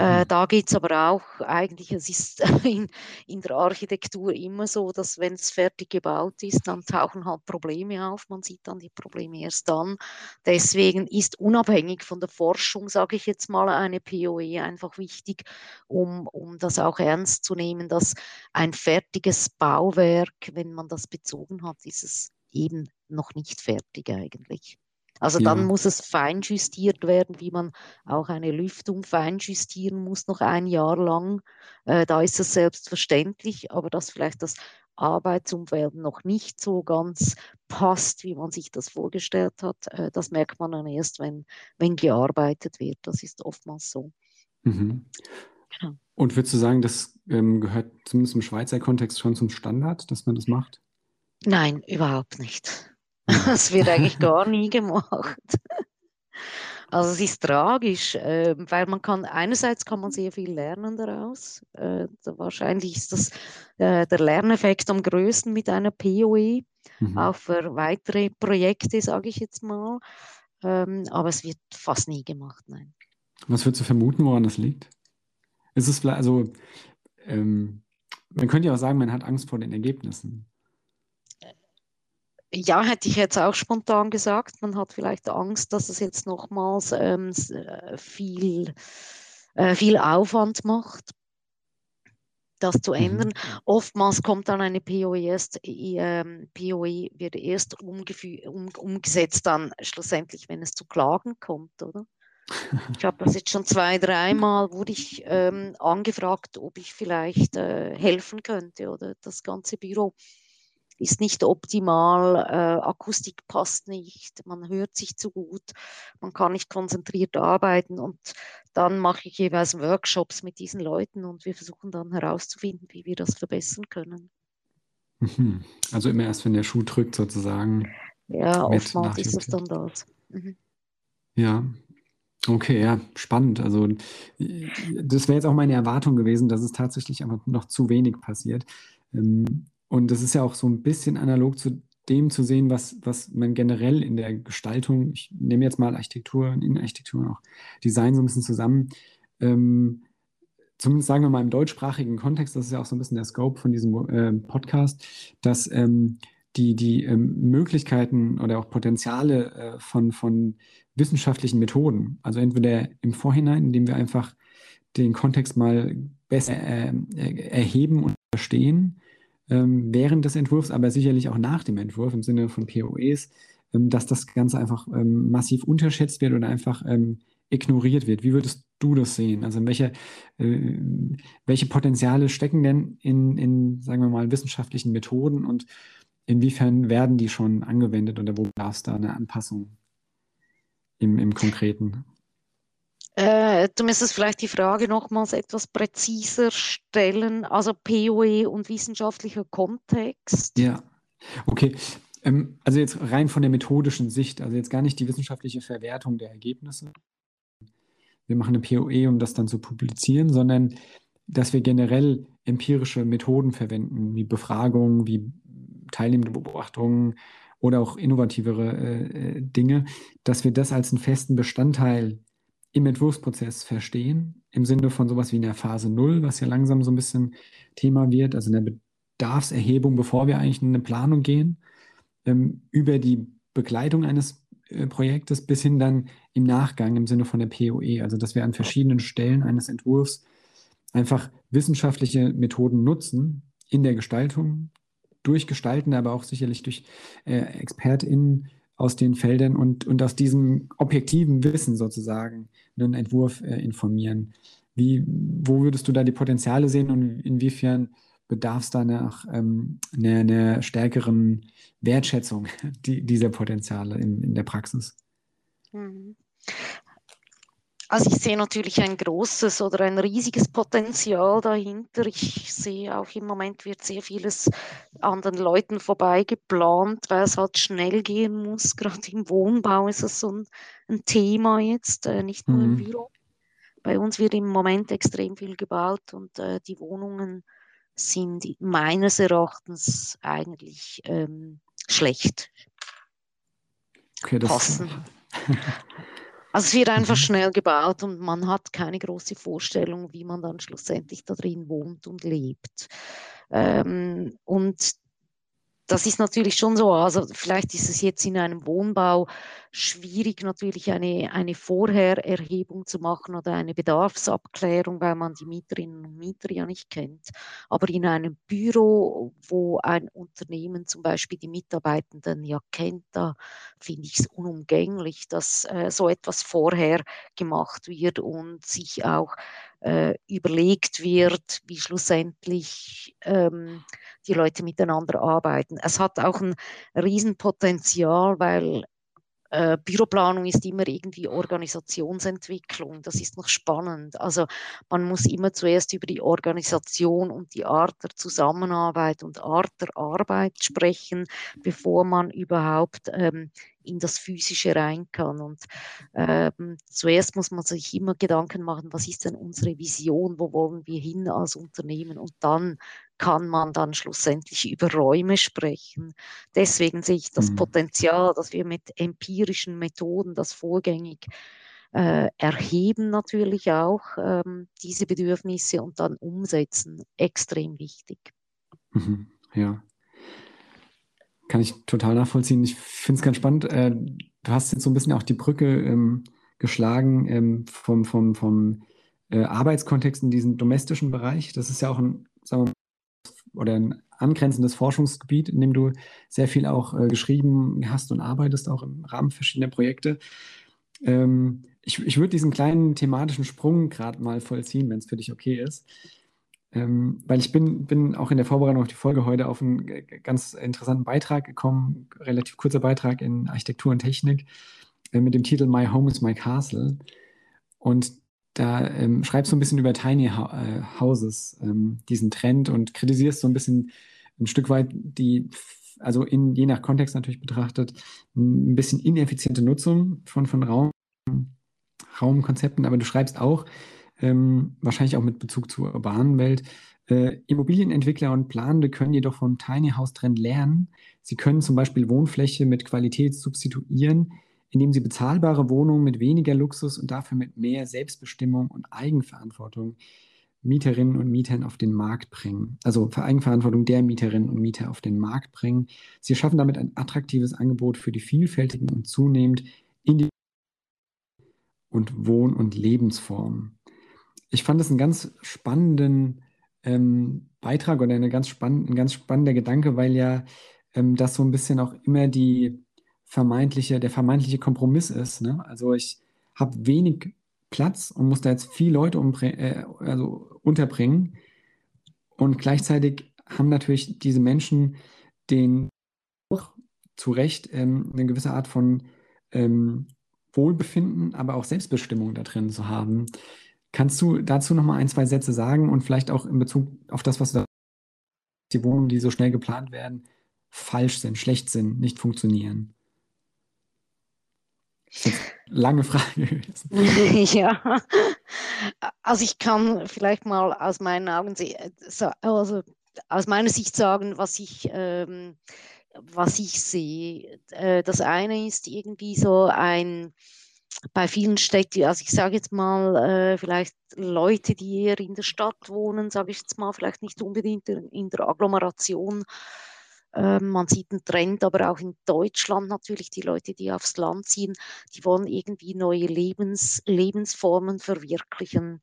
Äh, hm. da geht es aber auch eigentlich, es ist in, in, der Architektur immer so, dass wenn es fertig gebaut ist, dann tauchen halt Probleme auf. Man sieht dann die Probleme erst dann. Deswegen ist unabhängig von der Forschung, sage ich jetzt mal, eine POE einfach wichtig, um, um das auch ernst zu nehmen, dass ein fertiges Bauwerk, wenn man das bezogen hat, ist es eben noch nicht fertig eigentlich. Also ja. dann muss es feinjustiert werden, wie man auch eine Lüftung feinjustieren muss, noch ein Jahr lang. Äh, da ist es selbstverständlich, aber dass vielleicht das Arbeitsumfeld noch nicht so ganz passt, wie man sich das vorgestellt hat, äh, das merkt man dann erst, wenn, wenn gearbeitet wird. Das ist oftmals so. Mhm. Genau. Und würdest du sagen, das ähm, gehört zumindest im Schweizer Kontext schon zum Standard, dass man das macht? Nein, überhaupt nicht. Das wird eigentlich gar nie gemacht. Also es ist tragisch, äh, weil man kann, einerseits kann man sehr viel lernen daraus. Äh, wahrscheinlich ist das äh, der Lerneffekt am größten mit einer POE, mhm. auch für weitere Projekte, sage ich jetzt mal. Ähm, aber es wird fast nie gemacht, nein. Was würdest du vermuten, woran das liegt? Ist es vielleicht, also ähm, man könnte ja auch sagen, man hat Angst vor den Ergebnissen. Ja, hätte ich jetzt auch spontan gesagt. Man hat vielleicht Angst, dass es jetzt nochmals ähm, äh, viel, äh, viel Aufwand macht, das zu mhm. ändern. Mhm. Oftmals kommt dann eine POE erst, äh, POE wird erst um, umgesetzt, dann schlussendlich, wenn es zu Klagen kommt, oder? Ich habe das jetzt schon zwei, dreimal, wurde ich ähm, angefragt, ob ich vielleicht äh, helfen könnte oder das ganze Büro ist nicht optimal, äh, Akustik passt nicht, man hört sich zu gut, man kann nicht konzentriert arbeiten und dann mache ich jeweils Workshops mit diesen Leuten und wir versuchen dann herauszufinden, wie wir das verbessern können. Mhm. Also immer erst, wenn der Schuh drückt sozusagen. Ja, oftmals ist es dann das. Mhm. Ja, Okay, ja, spannend. Also das wäre jetzt auch meine Erwartung gewesen, dass es tatsächlich einfach noch zu wenig passiert. Ähm, und das ist ja auch so ein bisschen analog zu dem zu sehen, was, was man generell in der Gestaltung, ich nehme jetzt mal Architektur und Innenarchitektur und auch Design so ein bisschen zusammen, ähm, zumindest sagen wir mal im deutschsprachigen Kontext, das ist ja auch so ein bisschen der Scope von diesem äh, Podcast, dass ähm, die, die ähm, Möglichkeiten oder auch Potenziale äh, von, von wissenschaftlichen Methoden, also entweder im Vorhinein, indem wir einfach den Kontext mal besser äh, erheben und verstehen, ähm, während des Entwurfs, aber sicherlich auch nach dem Entwurf im Sinne von POEs, ähm, dass das Ganze einfach ähm, massiv unterschätzt wird oder einfach ähm, ignoriert wird. Wie würdest du das sehen? Also welche, äh, welche Potenziale stecken denn in, in, sagen wir mal, wissenschaftlichen Methoden und inwiefern werden die schon angewendet oder wo darf es da eine Anpassung im, im Konkreten? Äh, du müsstest vielleicht die Frage nochmals etwas präziser stellen, also POE und wissenschaftlicher Kontext. Ja, okay. Ähm, also jetzt rein von der methodischen Sicht, also jetzt gar nicht die wissenschaftliche Verwertung der Ergebnisse. Wir machen eine POE, um das dann zu publizieren, sondern dass wir generell empirische Methoden verwenden, wie Befragungen, wie teilnehmende Beobachtungen oder auch innovativere äh, äh Dinge, dass wir das als einen festen Bestandteil im Entwurfsprozess verstehen, im Sinne von sowas wie in der Phase Null, was ja langsam so ein bisschen Thema wird, also in der Bedarfserhebung, bevor wir eigentlich in eine Planung gehen, ähm, über die Begleitung eines äh, Projektes bis hin dann im Nachgang im Sinne von der POE, also dass wir an verschiedenen Stellen eines Entwurfs einfach wissenschaftliche Methoden nutzen in der Gestaltung, durch Gestalten, aber auch sicherlich durch äh, ExpertInnen aus den Feldern und, und aus diesem objektiven Wissen sozusagen einen Entwurf äh, informieren. Wie, wo würdest du da die Potenziale sehen und inwiefern bedarf es da nach ähm, einer, einer, stärkeren Wertschätzung die, dieser Potenziale in, in der Praxis? Mhm. Also ich sehe natürlich ein großes oder ein riesiges Potenzial dahinter. Ich sehe auch im Moment wird sehr vieles an den Leuten vorbei geplant, weil es halt schnell gehen muss. Gerade im Wohnbau ist es so ein, ein Thema jetzt, äh, nicht nur mhm. im Büro. Bei uns wird im Moment extrem viel gebaut und äh, die Wohnungen sind meines Erachtens eigentlich ähm, schlecht. Okay, das passen. Also es wird einfach mhm. schnell gebaut und man hat keine große Vorstellung, wie man dann schlussendlich da drin wohnt und lebt. Ähm, und das ist natürlich schon so. Also vielleicht ist es jetzt in einem Wohnbau schwierig, natürlich eine, eine Vorhererhebung zu machen oder eine Bedarfsabklärung, weil man die Mieterinnen und Mieter ja nicht kennt. Aber in einem Büro, wo ein Unternehmen zum Beispiel die Mitarbeitenden ja kennt, da finde ich es unumgänglich, dass äh, so etwas vorher gemacht wird und sich auch äh, überlegt wird, wie schlussendlich ähm, die Leute miteinander arbeiten. Es hat auch ein Riesenpotenzial, weil äh, Büroplanung ist immer irgendwie Organisationsentwicklung. Das ist noch spannend. Also man muss immer zuerst über die Organisation und die Art der Zusammenarbeit und Art der Arbeit sprechen, bevor man überhaupt ähm, in das Physische rein kann. Und ähm, zuerst muss man sich immer Gedanken machen, was ist denn unsere Vision, wo wollen wir hin als Unternehmen und dann kann man dann schlussendlich über Räume sprechen. Deswegen sehe ich das mhm. Potenzial, dass wir mit empirischen Methoden das vorgängig äh, erheben natürlich auch ähm, diese Bedürfnisse und dann umsetzen, extrem wichtig. Mhm. Ja, kann ich total nachvollziehen. Ich finde es ganz spannend. Äh, du hast jetzt so ein bisschen auch die Brücke ähm, geschlagen ähm, vom, vom, vom äh, Arbeitskontext in diesem domestischen Bereich. Das ist ja auch ein, sagen wir mal, oder ein angrenzendes Forschungsgebiet, in dem du sehr viel auch äh, geschrieben hast und arbeitest, auch im Rahmen verschiedener Projekte. Ähm, ich, ich würde diesen kleinen thematischen Sprung gerade mal vollziehen, wenn es für dich okay ist. Ähm, weil ich bin, bin auch in der Vorbereitung auf die Folge heute auf einen ganz interessanten Beitrag gekommen, relativ kurzer Beitrag in Architektur und Technik äh, mit dem Titel My Home is My Castle. Und da ähm, schreibst du ein bisschen über Tiny äh, Houses, ähm, diesen Trend und kritisierst so ein bisschen ein Stück weit die, also in, je nach Kontext natürlich betrachtet, ein bisschen ineffiziente Nutzung von, von Raum, Raumkonzepten. Aber du schreibst auch, ähm, wahrscheinlich auch mit Bezug zur urbanen Welt. Äh, Immobilienentwickler und Planende können jedoch vom Tiny House Trend lernen. Sie können zum Beispiel Wohnfläche mit Qualität substituieren, indem sie bezahlbare Wohnungen mit weniger Luxus und dafür mit mehr Selbstbestimmung und Eigenverantwortung Mieterinnen und Mietern auf den Markt bringen. Also für Eigenverantwortung der Mieterinnen und Mieter auf den Markt bringen. Sie schaffen damit ein attraktives Angebot für die vielfältigen und zunehmend individuellen und Wohn- und Lebensformen ich fand es einen ganz spannenden ähm, Beitrag oder eine ganz spann ein ganz spannender Gedanke, weil ja ähm, das so ein bisschen auch immer die vermeintliche, der vermeintliche Kompromiss ist. Ne? Also ich habe wenig Platz und muss da jetzt viele Leute äh, also unterbringen. Und gleichzeitig haben natürlich diese Menschen den zu Recht ähm, eine gewisse Art von ähm, Wohlbefinden, aber auch Selbstbestimmung da drin zu haben. Kannst du dazu noch mal ein, zwei Sätze sagen und vielleicht auch in Bezug auf das, was du die Wohnungen, die so schnell geplant werden, falsch sind, schlecht sind, nicht funktionieren? Lange Frage gewesen. ja, also ich kann vielleicht mal aus meinen Augen, also aus meiner Sicht sagen, was ich, ähm, was ich sehe. Äh, das eine ist irgendwie so ein bei vielen Städten, also ich sage jetzt mal, äh, vielleicht Leute, die eher in der Stadt wohnen, sage ich jetzt mal, vielleicht nicht unbedingt in der Agglomeration. Äh, man sieht einen Trend, aber auch in Deutschland natürlich, die Leute, die aufs Land ziehen, die wollen irgendwie neue Lebens, Lebensformen verwirklichen.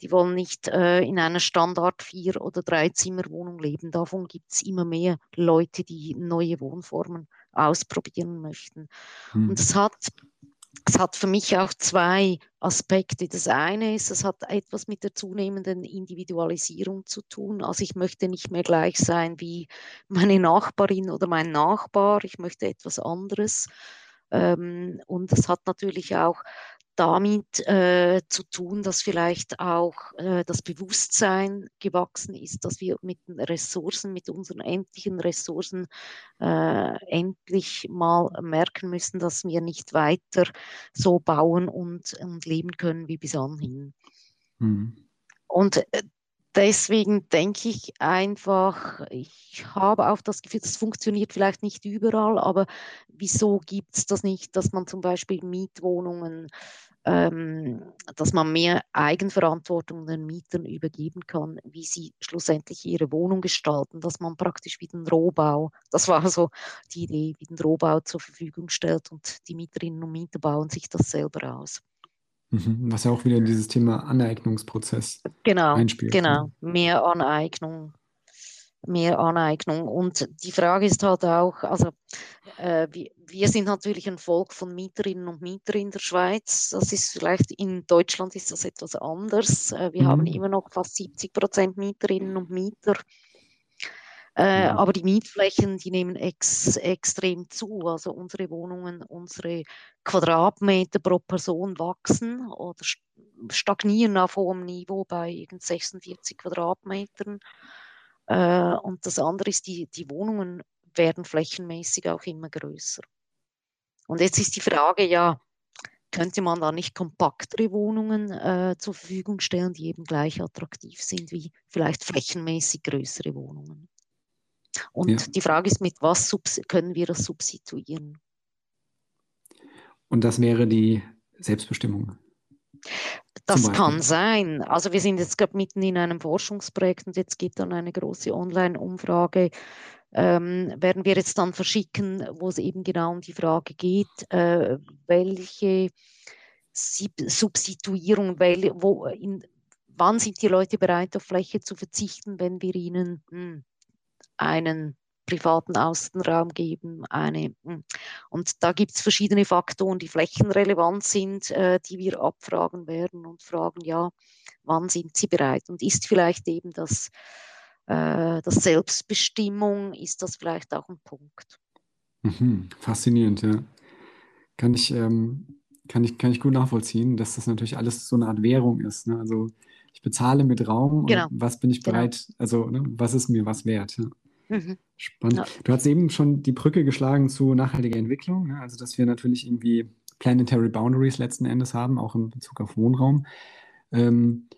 Die wollen nicht äh, in einer Standard Vier- oder Dreizimmerwohnung leben. Davon gibt es immer mehr Leute, die neue Wohnformen ausprobieren möchten. Mhm. Und es hat es hat für mich auch zwei Aspekte. Das eine ist, es hat etwas mit der zunehmenden Individualisierung zu tun. Also ich möchte nicht mehr gleich sein wie meine Nachbarin oder mein Nachbar. Ich möchte etwas anderes. Ähm, und es hat natürlich auch damit äh, zu tun, dass vielleicht auch äh, das Bewusstsein gewachsen ist, dass wir mit den Ressourcen, mit unseren endlichen Ressourcen äh, endlich mal merken müssen, dass wir nicht weiter so bauen und, und leben können wie bis anhin. Mhm. Und äh, deswegen denke ich einfach, ich habe auch das Gefühl, das funktioniert vielleicht nicht überall, aber wieso gibt es das nicht, dass man zum Beispiel Mietwohnungen ähm, dass man mehr Eigenverantwortung den Mietern übergeben kann, wie sie schlussendlich ihre Wohnung gestalten, dass man praktisch wie den Rohbau, das war so die Idee, wie den Rohbau zur Verfügung stellt und die Mieterinnen und Mieter bauen sich das selber aus. Mhm, was ja auch wieder in dieses Thema Aneignungsprozess genau, einspielt. Genau, ne? mehr Aneignung mehr Aneignung. Und die Frage ist halt auch, also äh, wir, wir, sind natürlich ein Volk von Mieterinnen und Mietern in der Schweiz. Das ist vielleicht in Deutschland ist das etwas anders. Äh, wir mhm. haben immer noch fast 70 Prozent Mieterinnen und Mieter. Äh. Aber die Mietflächen, die nehmen ex, extrem zu. Also unsere Wohnungen, unsere Quadratmeter pro Person wachsen oder stagnieren auf hohem Niveau bei 46 Quadratmetern. Äh, und das andere ist, die, die Wohnungen werden flächenmäßig auch immer größer. Und jetzt ist die Frage, ja, könnte man da nicht kompaktere Wohnungen äh, zur Verfügung stellen, die eben gleich attraktiv sind wie vielleicht flächenmäßig größere Wohnungen? Und ja. die Frage ist, mit was können wir das substituieren? Und das wäre die Selbstbestimmung. Das kann sein. Also wir sind jetzt gerade mitten in einem Forschungsprojekt und jetzt gibt dann eine große Online-Umfrage. Ähm, werden wir jetzt dann verschicken, wo es eben genau um die Frage geht, äh, welche Substituierung, weil, wo, in, wann sind die Leute bereit, auf Fläche zu verzichten, wenn wir ihnen mh, hm, einen privaten Außenraum geben. Eine, hm. und da gibt es verschiedene Faktoren, die flächenrelevant sind, äh, die wir abfragen werden und fragen, ja, wann sind sie bereit? Und ist vielleicht eben das, äh, das Selbstbestimmung, ist das vielleicht auch ein Punkt? Mhm, faszinierend, ja. Kann ich, ähm, kann, ich, kann ich gut nachvollziehen, dass das natürlich alles so eine Art Währung ist. Ne? Also ich bezahle mit Raum genau. und was bin ich genau. bereit, genau. also ne, was ist mir was wert? Ja. Mhm. Spannend. Ja. Du hast eben schon die Brücke geschlagen zu nachhaltiger Entwicklung, ne? also dass wir natürlich irgendwie planetary boundaries letzten Endes haben, auch in Bezug auf Wohnraum. Ähm,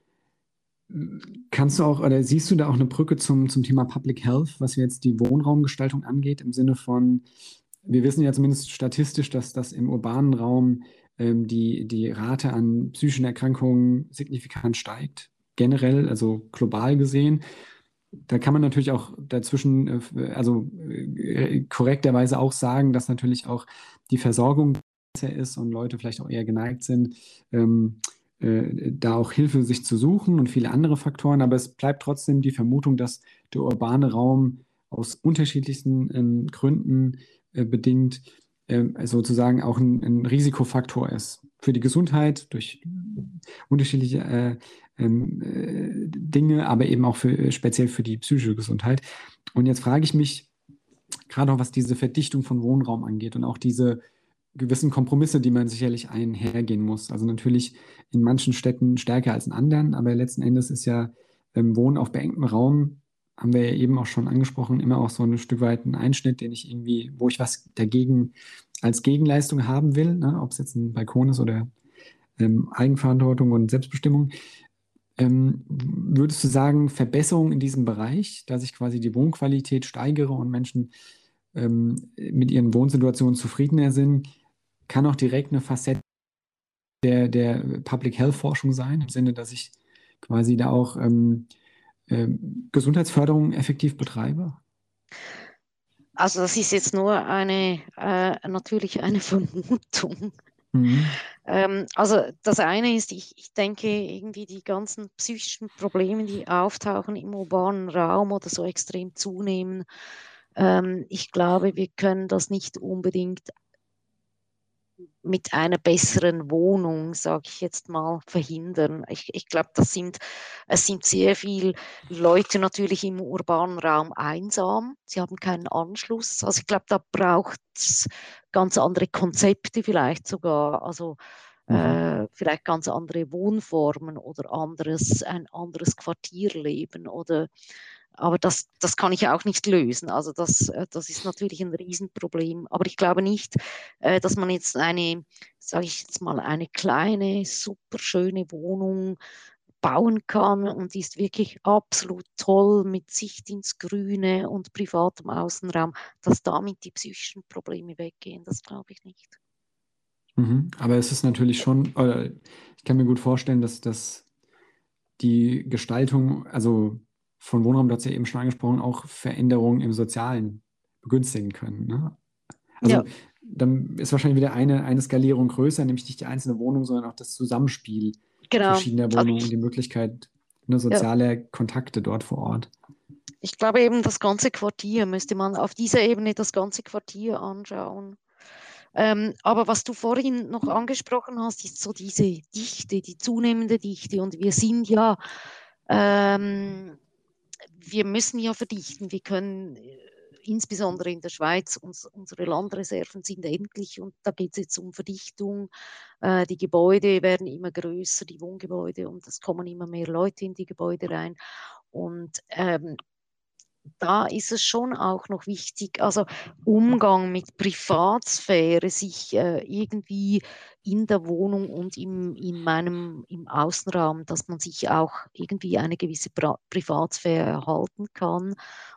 kannst du auch oder siehst du da auch eine Brücke zum, zum Thema Public Health, was jetzt die Wohnraumgestaltung angeht, im Sinne von, wir wissen ja zumindest statistisch, dass das im urbanen Raum ähm, die, die Rate an psychischen Erkrankungen signifikant steigt, generell, also global gesehen da kann man natürlich auch dazwischen, äh, also äh, korrekterweise auch sagen, dass natürlich auch die Versorgung besser ist und Leute vielleicht auch eher geneigt sind, ähm, äh, da auch Hilfe sich zu suchen und viele andere Faktoren. Aber es bleibt trotzdem die Vermutung, dass der urbane Raum aus unterschiedlichsten äh, Gründen äh, bedingt äh, sozusagen auch ein, ein, Risikofaktor ist für die Gesundheit durch unterschiedliche ähm, äh, Dinge, aber eben auch für, speziell für die psychische Gesundheit. Und jetzt frage ich mich, gerade auch was diese Verdichtung von Wohnraum angeht und auch diese gewissen Kompromisse, die man sicherlich einhergehen muss. Also natürlich in manchen Städten stärker als in anderen, aber letzten Endes ist ja ähm, Wohnen auf beengtem Raum, haben wir ja eben auch schon angesprochen, immer auch so ein Stück weit ein Einschnitt, den ich irgendwie, wo ich was dagegen als Gegenleistung haben will, ne? ob es jetzt ein Balkon ist oder ähm, Eigenverantwortung und Selbstbestimmung. Ähm, würdest du sagen, Verbesserung in diesem Bereich, dass ich quasi die Wohnqualität steigere und Menschen ähm, mit ihren Wohnsituationen zufriedener sind, kann auch direkt eine Facette der, der Public Health Forschung sein, im Sinne, dass ich quasi da auch ähm, äh, Gesundheitsförderung effektiv betreibe? Also das ist jetzt nur eine äh, natürlich eine Vermutung. Mhm. Ähm, also das eine ist, ich, ich denke, irgendwie die ganzen psychischen Probleme, die auftauchen im urbanen Raum oder so extrem zunehmen, Ähm, ich glaube, wir können das nicht unbedingt mit einer besseren Wohnung, sage ich jetzt mal, verhindern. Ich, ich glaube, das sind, es sind sehr viele Leute natürlich im urbanen Raum einsam. Sie haben keinen Anschluss. Also ich glaube, da braucht es ganz andere Konzepte vielleicht sogar. Also mhm. äh, vielleicht ganz andere Wohnformen oder anderes, ein anderes Quartierleben oder aber das, das kann ich auch nicht lösen. Also das, äh, das ist natürlich ein Riesenproblem. Aber ich glaube nicht, äh, dass man jetzt eine, sage ich jetzt mal, eine kleine, super schöne Wohnung bauen kann und ist wirklich absolut toll mit Sicht ins Grüne und privatem Außenraum, dass damit die psychischen Probleme weggehen. Das glaube ich nicht. Mhm. Aber es ist natürlich schon, ich kann mir gut vorstellen, dass das die Gestaltung, also von Wohnraum, hast ja eben schon angesprochen, auch Veränderungen im Sozialen begünstigen können. Ne? Also ja. dann ist wahrscheinlich wieder eine, eine Skalierung größer, nämlich nicht die einzelne Wohnung, sondern auch das Zusammenspiel genau. verschiedener Wohnungen und die Möglichkeit ne, sozialer ja. Kontakte dort vor Ort. Ich glaube eben, das ganze Quartier müsste man auf dieser Ebene das ganze Quartier anschauen. Ähm, aber was du vorhin noch angesprochen hast, ist so diese Dichte, die zunehmende Dichte. Und wir sind ja ähm, wir müssen ja verdichten. Wir können äh, insbesondere in der Schweiz, uns, unsere Landreserven sind endlich und da geht es jetzt um Verdichtung. Äh, die Gebäude werden immer größer, die Wohngebäude und es kommen immer mehr Leute in die Gebäude rein. Und ähm, da ist es schon auch noch wichtig, also Umgang mit Privatsphäre, sich äh, irgendwie in der Wohnung und im, in meinem im Außenraum, dass man sich auch irgendwie eine gewisse pra Privatsphäre erhalten kann.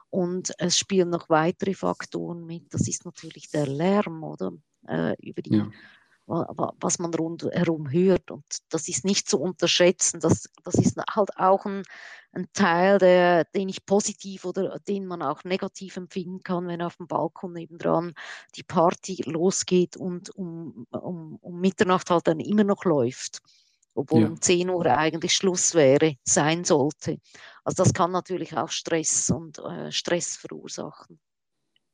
Und es spielen noch weitere Faktoren mit. Das ist natürlich der Lärm, oder? Äh, über die ja was man rundherum hört. Und das ist nicht zu unterschätzen. Das, das ist halt auch ein, ein Teil, der, den ich positiv oder den man auch negativ empfinden kann, wenn auf dem Balkon nebendran die Party losgeht und um, um, um Mitternacht halt dann immer noch läuft. Obwohl ja. um 10 Uhr eigentlich Schluss wäre, sein sollte. Also das kann natürlich auch Stress und äh, Stress verursachen.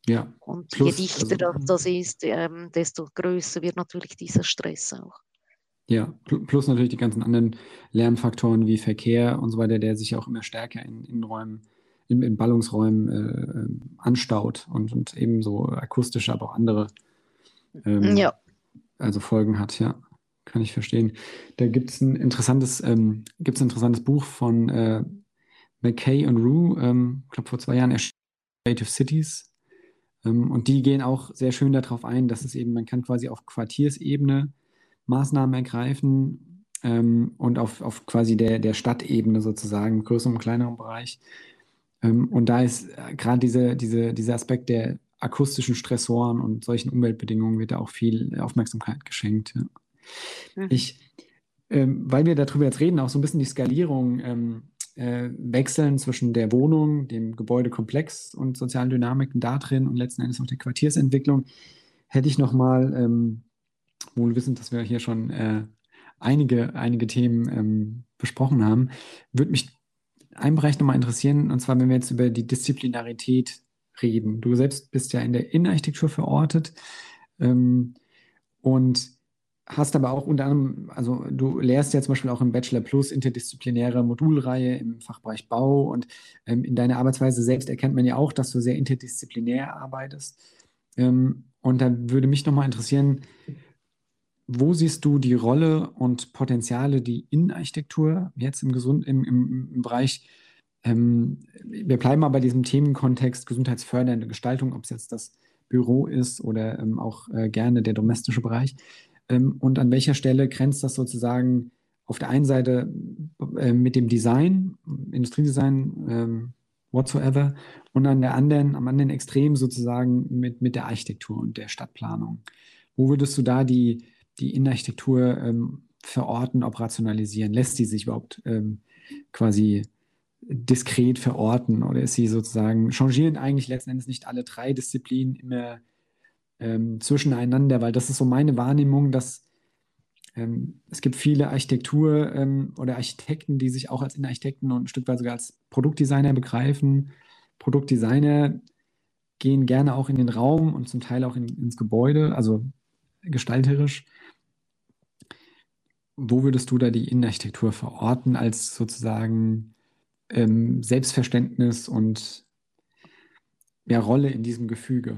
Ja. Und plus, je dichter also, das ist, ähm, desto größer wird natürlich dieser Stress auch. Ja, plus natürlich die ganzen anderen Lärmfaktoren wie Verkehr und so weiter, der sich auch immer stärker in Innenräumen, in, in Ballungsräumen äh, ähm, anstaut und, und ebenso akustische, aber auch andere ähm, ja. also Folgen hat, ja. Kann ich verstehen. Da gibt es ein interessantes, ähm, gibt's ein interessantes Buch von äh, McKay und Rue, ähm, ich glaube vor zwei Jahren erschienen, Creative Cities, und die gehen auch sehr schön darauf ein, dass es eben, man kann quasi auf Quartiersebene Maßnahmen ergreifen ähm, und auf, auf quasi der, der Stadtebene sozusagen, größerem und kleinerem Bereich. Ähm, und da ist äh, gerade diese, diese, dieser Aspekt der akustischen Stressoren und solchen Umweltbedingungen wird da auch viel Aufmerksamkeit geschenkt. Ja. Ich, ähm, weil wir darüber jetzt reden, auch so ein bisschen die Skalierung äh, wechseln zwischen der Wohnung, dem Gebäudekomplex und sozialen Dynamiken da drin und letzten Endes auch der Quartiersentwicklung, hätte ich nochmal, ähm, wohl wissend, dass wir hier schon äh, einige, einige Themen ähm, besprochen haben, würde mich ein Bereich nochmal interessieren, und zwar, wenn wir jetzt über die Disziplinarität reden. Du selbst bist ja in der Innenarchitektur verortet ähm, und hast aber auch unter anderem, also du lehrst ja zum Beispiel auch im Bachelor Plus interdisziplinäre Modulreihe im Fachbereich Bau und ähm, in deiner Arbeitsweise selbst erkennt man ja auch, dass du sehr interdisziplinär arbeitest. Ähm, und da würde mich nochmal interessieren, wo siehst du die Rolle und Potenziale, die Innenarchitektur jetzt im, Gesund, im, im, im Bereich, ähm, wir bleiben mal bei diesem Themenkontext gesundheitsfördernde Gestaltung, ob es jetzt das Büro ist oder ähm, auch äh, gerne der domestische Bereich. Ähm, und an welcher Stelle grenzt das sozusagen auf der einen Seite äh, mit dem Design, Industriedesign, ähm, whatsoever, und an der anderen, am anderen Extrem sozusagen mit, mit der Architektur und der Stadtplanung. Wo würdest du da die, die Innenarchitektur ähm, verorten, operationalisieren? Lässt sie sich überhaupt ähm, quasi diskret verorten oder ist sie sozusagen, changieren eigentlich letzten Endes nicht alle drei Disziplinen immer ähm, zwischeneinander, weil das ist so meine Wahrnehmung, dass ähm, es gibt viele Architektur ähm, oder Architekten, die sich auch als Innenarchitekten und ein Stück weit sogar als Produktdesigner begreifen. Produktdesigner gehen gerne auch in den Raum und zum Teil auch in, ins Gebäude, also gestalterisch. Wo würdest du da die Innenarchitektur verorten als sozusagen ähm, Selbstverständnis und ja, Rolle in diesem Gefüge?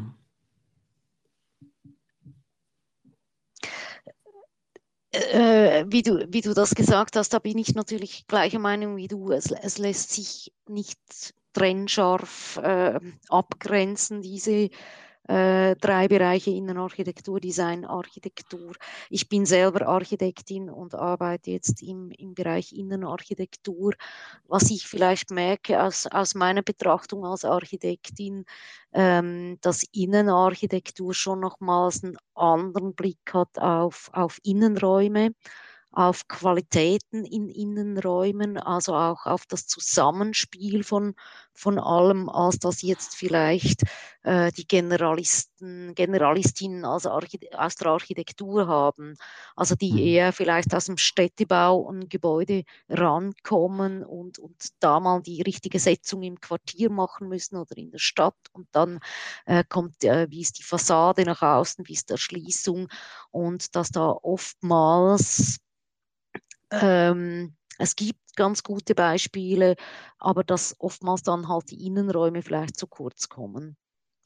Äh, wie, du, wie du das gesagt hast, da bin ich natürlich gleicher Meinung wie du. Es, es lässt sich nicht trennscharf äh, abgrenzen, diese äh, drei Bereiche Innenarchitektur, Design, Architektur. Ich bin selber Architektin und arbeite jetzt im, im Bereich Innenarchitektur. Was ich vielleicht merke aus, aus meiner Betrachtung als Architektin, ähm, dass Innenarchitektur schon nochmals einen anderen Blick hat auf, auf Innenräume auf Qualitäten in Innenräumen, also auch auf das Zusammenspiel von, von allem, als das jetzt vielleicht äh, die Generalisten, Generalistinnen also aus der Architektur haben, also die mhm. eher vielleicht aus dem Städtebau und Gebäude rankommen und, und da mal die richtige Setzung im Quartier machen müssen oder in der Stadt. Und dann äh, kommt, äh, wie ist die Fassade nach außen, wie ist die Erschließung? Und dass da oftmals ähm, es gibt ganz gute Beispiele, aber dass oftmals dann halt die Innenräume vielleicht zu kurz kommen.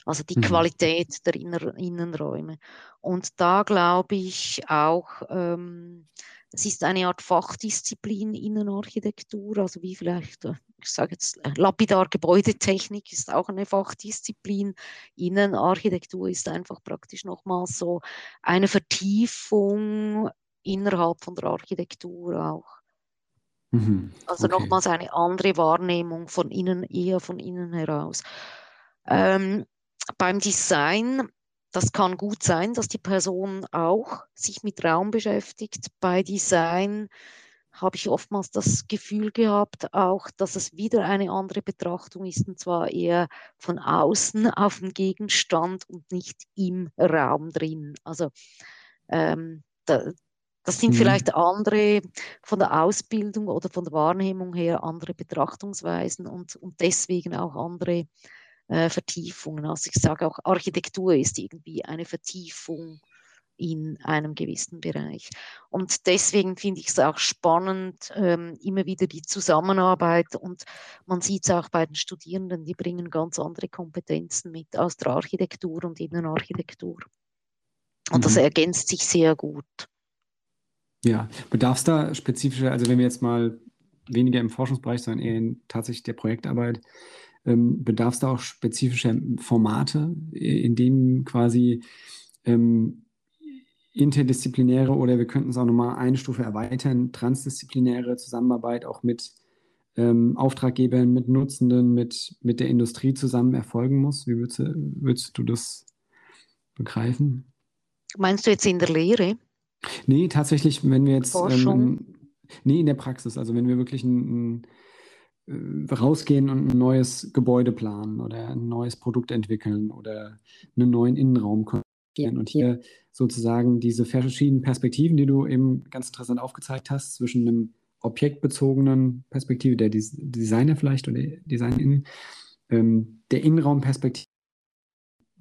Also die mhm. Qualität der Inner Innenräume. Und da glaube ich auch, ähm, es ist eine Art Fachdisziplin Innenarchitektur, also wie vielleicht, äh, ich sage jetzt, äh, lapidar Gebäudetechnik ist auch eine Fachdisziplin. Innenarchitektur ist einfach praktisch nochmal so eine Vertiefung innerhalb von der Architektur auch. Mhm, also okay. nochmals eine andere Wahrnehmung von innen, eher von innen heraus. Ähm, beim Design, das kann gut sein, dass die Person auch sich mit Raum beschäftigt. Bei Design habe ich oftmals das Gefühl gehabt, auch, dass es wieder eine andere Betrachtung ist, und zwar eher von außen auf den Gegenstand und nicht im Raum drin. Also ähm, da, das sind mhm. vielleicht andere von der Ausbildung oder von der Wahrnehmung her andere Betrachtungsweisen und, und deswegen auch andere äh, Vertiefungen. Also ich sage auch, Architektur ist irgendwie eine Vertiefung in einem gewissen Bereich. Und deswegen finde ich es auch spannend, ähm, immer wieder die Zusammenarbeit. Und man sieht es auch bei den Studierenden, die bringen ganz andere Kompetenzen mit aus der Architektur und Innenarchitektur. Und mhm. das ergänzt sich sehr gut. Ja, bedarf es da spezifischer, also wenn wir jetzt mal weniger im Forschungsbereich, sondern eher in tatsächlich der Projektarbeit, ähm, bedarf es da auch spezifischer Formate, in denen quasi ähm, interdisziplinäre oder wir könnten es auch nochmal eine Stufe erweitern, transdisziplinäre Zusammenarbeit auch mit ähm, Auftraggebern, mit Nutzenden, mit, mit der Industrie zusammen erfolgen muss? Wie würdest, würdest du das begreifen? Meinst du jetzt in der Lehre? Nee, tatsächlich, wenn wir jetzt, ähm, nee, in der Praxis, also wenn wir wirklich ein, ein, äh, rausgehen und ein neues Gebäude planen oder ein neues Produkt entwickeln oder einen neuen Innenraum konstruieren und hier sozusagen diese verschiedenen Perspektiven, die du eben ganz interessant aufgezeigt hast, zwischen einem objektbezogenen Perspektive der Des Designer vielleicht oder Designerin, ähm, der Innenraumperspektive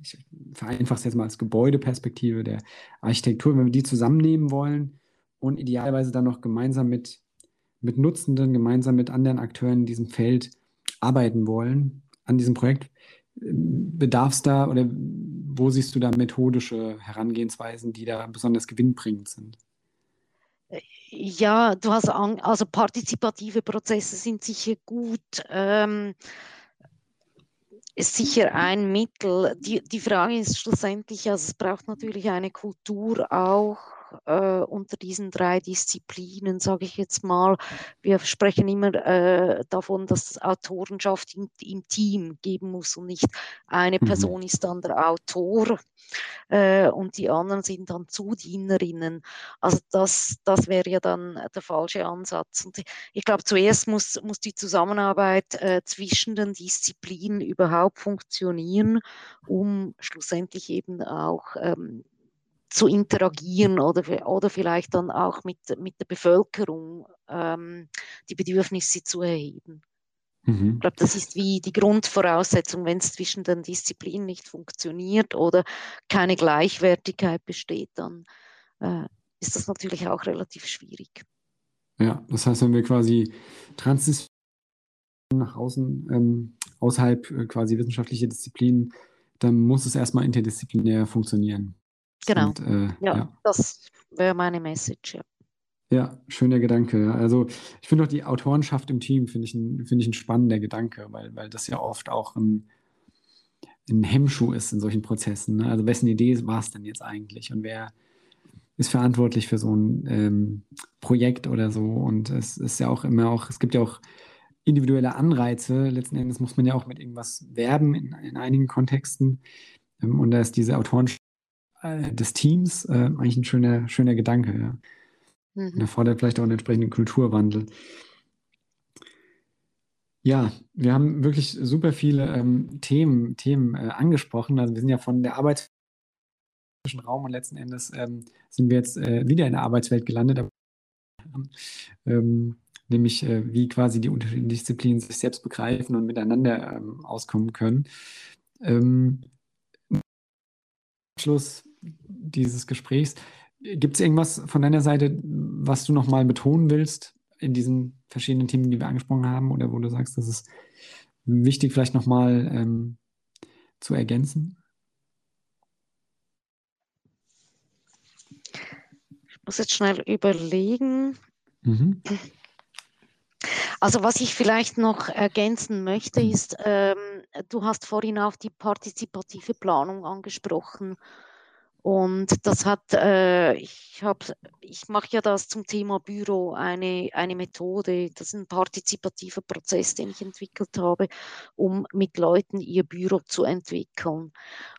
ich vereinfache es jetzt mal als Gebäudeperspektive der Architektur, wenn wir die zusammennehmen wollen und idealerweise dann noch gemeinsam mit, mit Nutzenden, gemeinsam mit anderen Akteuren in diesem Feld arbeiten wollen an diesem Projekt, bedarf es da oder wo siehst du da methodische Herangehensweisen, die da besonders gewinnbringend sind? Ja, du hast an, also partizipative Prozesse sind sicher gut. Ähm, ist sicher ein Mittel. Die, die Frage ist schlussendlich, also es braucht natürlich eine Kultur auch äh, unter diesen drei Disziplinen, sage ich jetzt mal. Wir sprechen immer äh, davon, dass es Autorenschaft im, im, Team geben muss und nicht eine mhm. Person ist dann der Autor äh, und die anderen sind dann Zudienerinnen. Also das, das wäre ja dann der falsche Ansatz. Und ich glaube, zuerst muss, muss die Zusammenarbeit äh, zwischen den Disziplinen überhaupt funktionieren, um schlussendlich eben auch ähm, zu interagieren oder, oder vielleicht dann auch mit, mit der Bevölkerung ähm, die Bedürfnisse zu erheben. Mhm. Ich glaube, das ist wie die Grundvoraussetzung, wenn es zwischen den Disziplinen nicht funktioniert oder keine Gleichwertigkeit besteht, dann äh, ist das natürlich auch relativ schwierig. Ja, das heißt, wenn wir quasi Transdisziplin nach außen, ähm, außerhalb äh, quasi wissenschaftliche Disziplinen, dann muss es erstmal interdisziplinär funktionieren. Genau. Und, äh, ja, ja, das wäre meine Message, ja. Ja, schöner Gedanke. Also ich finde auch die Autorenschaft im Team, finde ich, ein, find ich ein spannender Gedanke, weil, weil das ja oft auch ein, ein Hemmschuh ist in solchen Prozessen. Ne? Also wessen Idee war es denn jetzt eigentlich und wer ist verantwortlich für so ein ähm, Projekt oder so? Und es ist ja auch immer auch, es gibt ja auch individuelle Anreize. Letzten Endes muss man ja auch mit irgendwas werben in, in einigen Kontexten. Ähm, und da ist diese Autorenschaft äh, des Teams äh, eigentlich ein schöner, schöner Gedanke. Ja. Mhm. Erfordert vielleicht auch einen entsprechenden Kulturwandel. Ja, wir haben wirklich super viele ähm, Themen, Themen äh, angesprochen. Also wir sind ja von der Arbeitswelt Raum und letzten Endes ähm, sind wir jetzt äh, wieder in der Arbeitswelt gelandet. Ähm, nämlich äh, wie quasi die unterschiedlichen Disziplinen sich selbst begreifen und miteinander ähm, auskommen können. Ähm, Schluss dieses Gesprächs Gibt es irgendwas von deiner Seite, was du nochmal betonen willst in diesen verschiedenen Themen, die wir angesprochen haben, oder wo du sagst, das ist wichtig, vielleicht nochmal ähm, zu ergänzen? Ich muss jetzt schnell überlegen. Mhm. Also was ich vielleicht noch ergänzen möchte, mhm. ist, ähm, du hast vorhin auch die partizipative Planung angesprochen. Und das hat, äh, ich habe, ich mache ja das zum Thema Büro, eine, eine Methode, das ist ein partizipativer Prozess, den ich entwickelt habe, um mit Leuten ihr Büro zu entwickeln.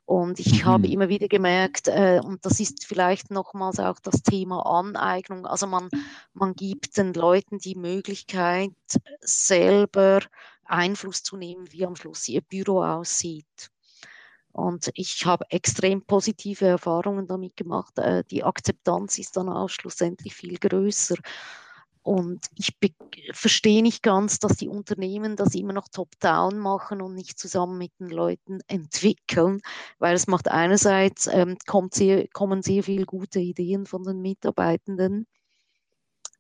Und ich mhm. habe immer wieder gemerkt, äh, und das ist vielleicht nochmals auch das Thema Aneignung, also man, man gibt den Leuten die Möglichkeit, selber Einfluss zu nehmen, wie am Schluss ihr Büro aussieht. Und ich habe extrem positive Erfahrungen damit gemacht. Äh, die Akzeptanz ist dann auch schlussendlich viel größer. Und ich verstehe nicht ganz, dass die Unternehmen das immer noch top-down machen und nicht zusammen mit den Leuten entwickeln, weil es macht einerseits, ähm, kommt sehr, kommen sehr viele gute Ideen von den Mitarbeitenden.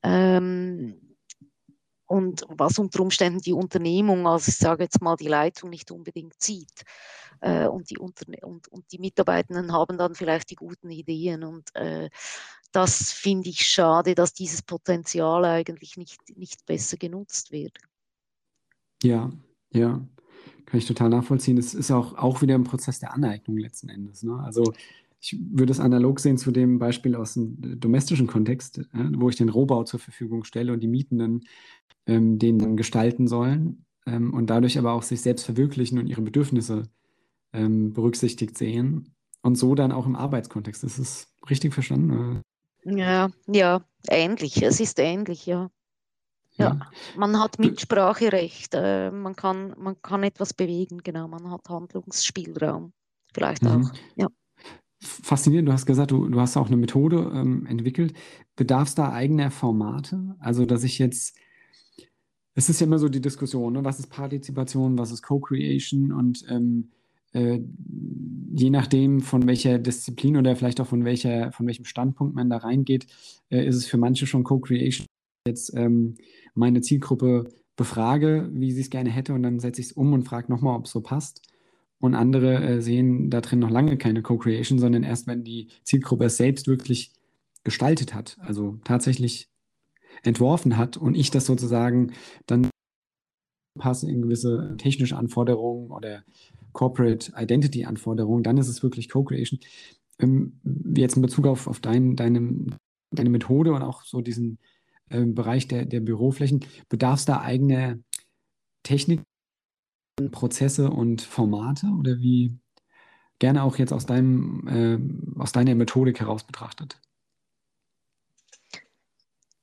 Ähm, und was unter Umständen die Unternehmung, also ich sage jetzt mal die Leitung nicht unbedingt sieht. Äh, und, die Unterne und, und die Mitarbeitenden haben dann vielleicht die guten Ideen. Und äh, das finde ich schade, dass dieses Potenzial eigentlich nicht, nicht besser genutzt wird. Ja, ja, kann ich total nachvollziehen. Es ist auch, auch wieder ein Prozess der Aneignung letzten Endes. Ne? Also ich würde es analog sehen zu dem Beispiel aus dem domestischen Kontext, wo ich den Rohbau zur Verfügung stelle und die Mietenden ähm, den dann gestalten sollen ähm, und dadurch aber auch sich selbst verwirklichen und ihre Bedürfnisse ähm, berücksichtigt sehen und so dann auch im Arbeitskontext. Ist es richtig verstanden? Ja, ja, ähnlich. Es ist ähnlich, ja. Ja, ja. man hat Mitspracherecht, äh, man, kann, man kann etwas bewegen, genau, man hat Handlungsspielraum, vielleicht mhm. auch. Ja. Faszinierend, du hast gesagt, du, du hast auch eine Methode ähm, entwickelt. Bedarf es da eigener Formate? Also, dass ich jetzt es ist ja immer so die Diskussion, ne? was ist Partizipation, was ist Co-Creation und ähm, äh, je nachdem, von welcher Disziplin oder vielleicht auch von, welcher, von welchem Standpunkt man da reingeht, äh, ist es für manche schon Co-Creation. Jetzt ähm, meine Zielgruppe befrage, wie sie es gerne hätte und dann setze ich es um und frage nochmal, ob es so passt. Und andere äh, sehen da drin noch lange keine Co-Creation, sondern erst, wenn die Zielgruppe es selbst wirklich gestaltet hat, also tatsächlich entworfen hat und ich das sozusagen dann passe in gewisse technische Anforderungen oder Corporate Identity Anforderungen, dann ist es wirklich Co-Creation. Ähm, jetzt in Bezug auf, auf dein, deine, deine Methode und auch so diesen ähm, Bereich der, der Büroflächen, bedarf es da eigene Technik, Prozesse und Formate oder wie gerne auch jetzt aus deinem, äh, aus deiner Methodik heraus betrachtet?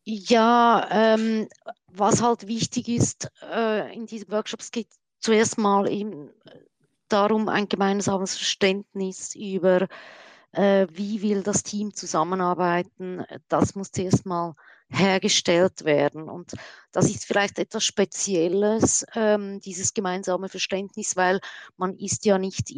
Ja, ähm, was halt wichtig ist äh, in diesen Workshops geht zuerst mal eben darum, ein gemeinsames Verständnis über, äh, wie will das Team zusammenarbeiten. Das muss zuerst mal hergestellt werden. Und das ist vielleicht etwas Spezielles, ähm, dieses gemeinsame Verständnis, weil man ist ja nicht,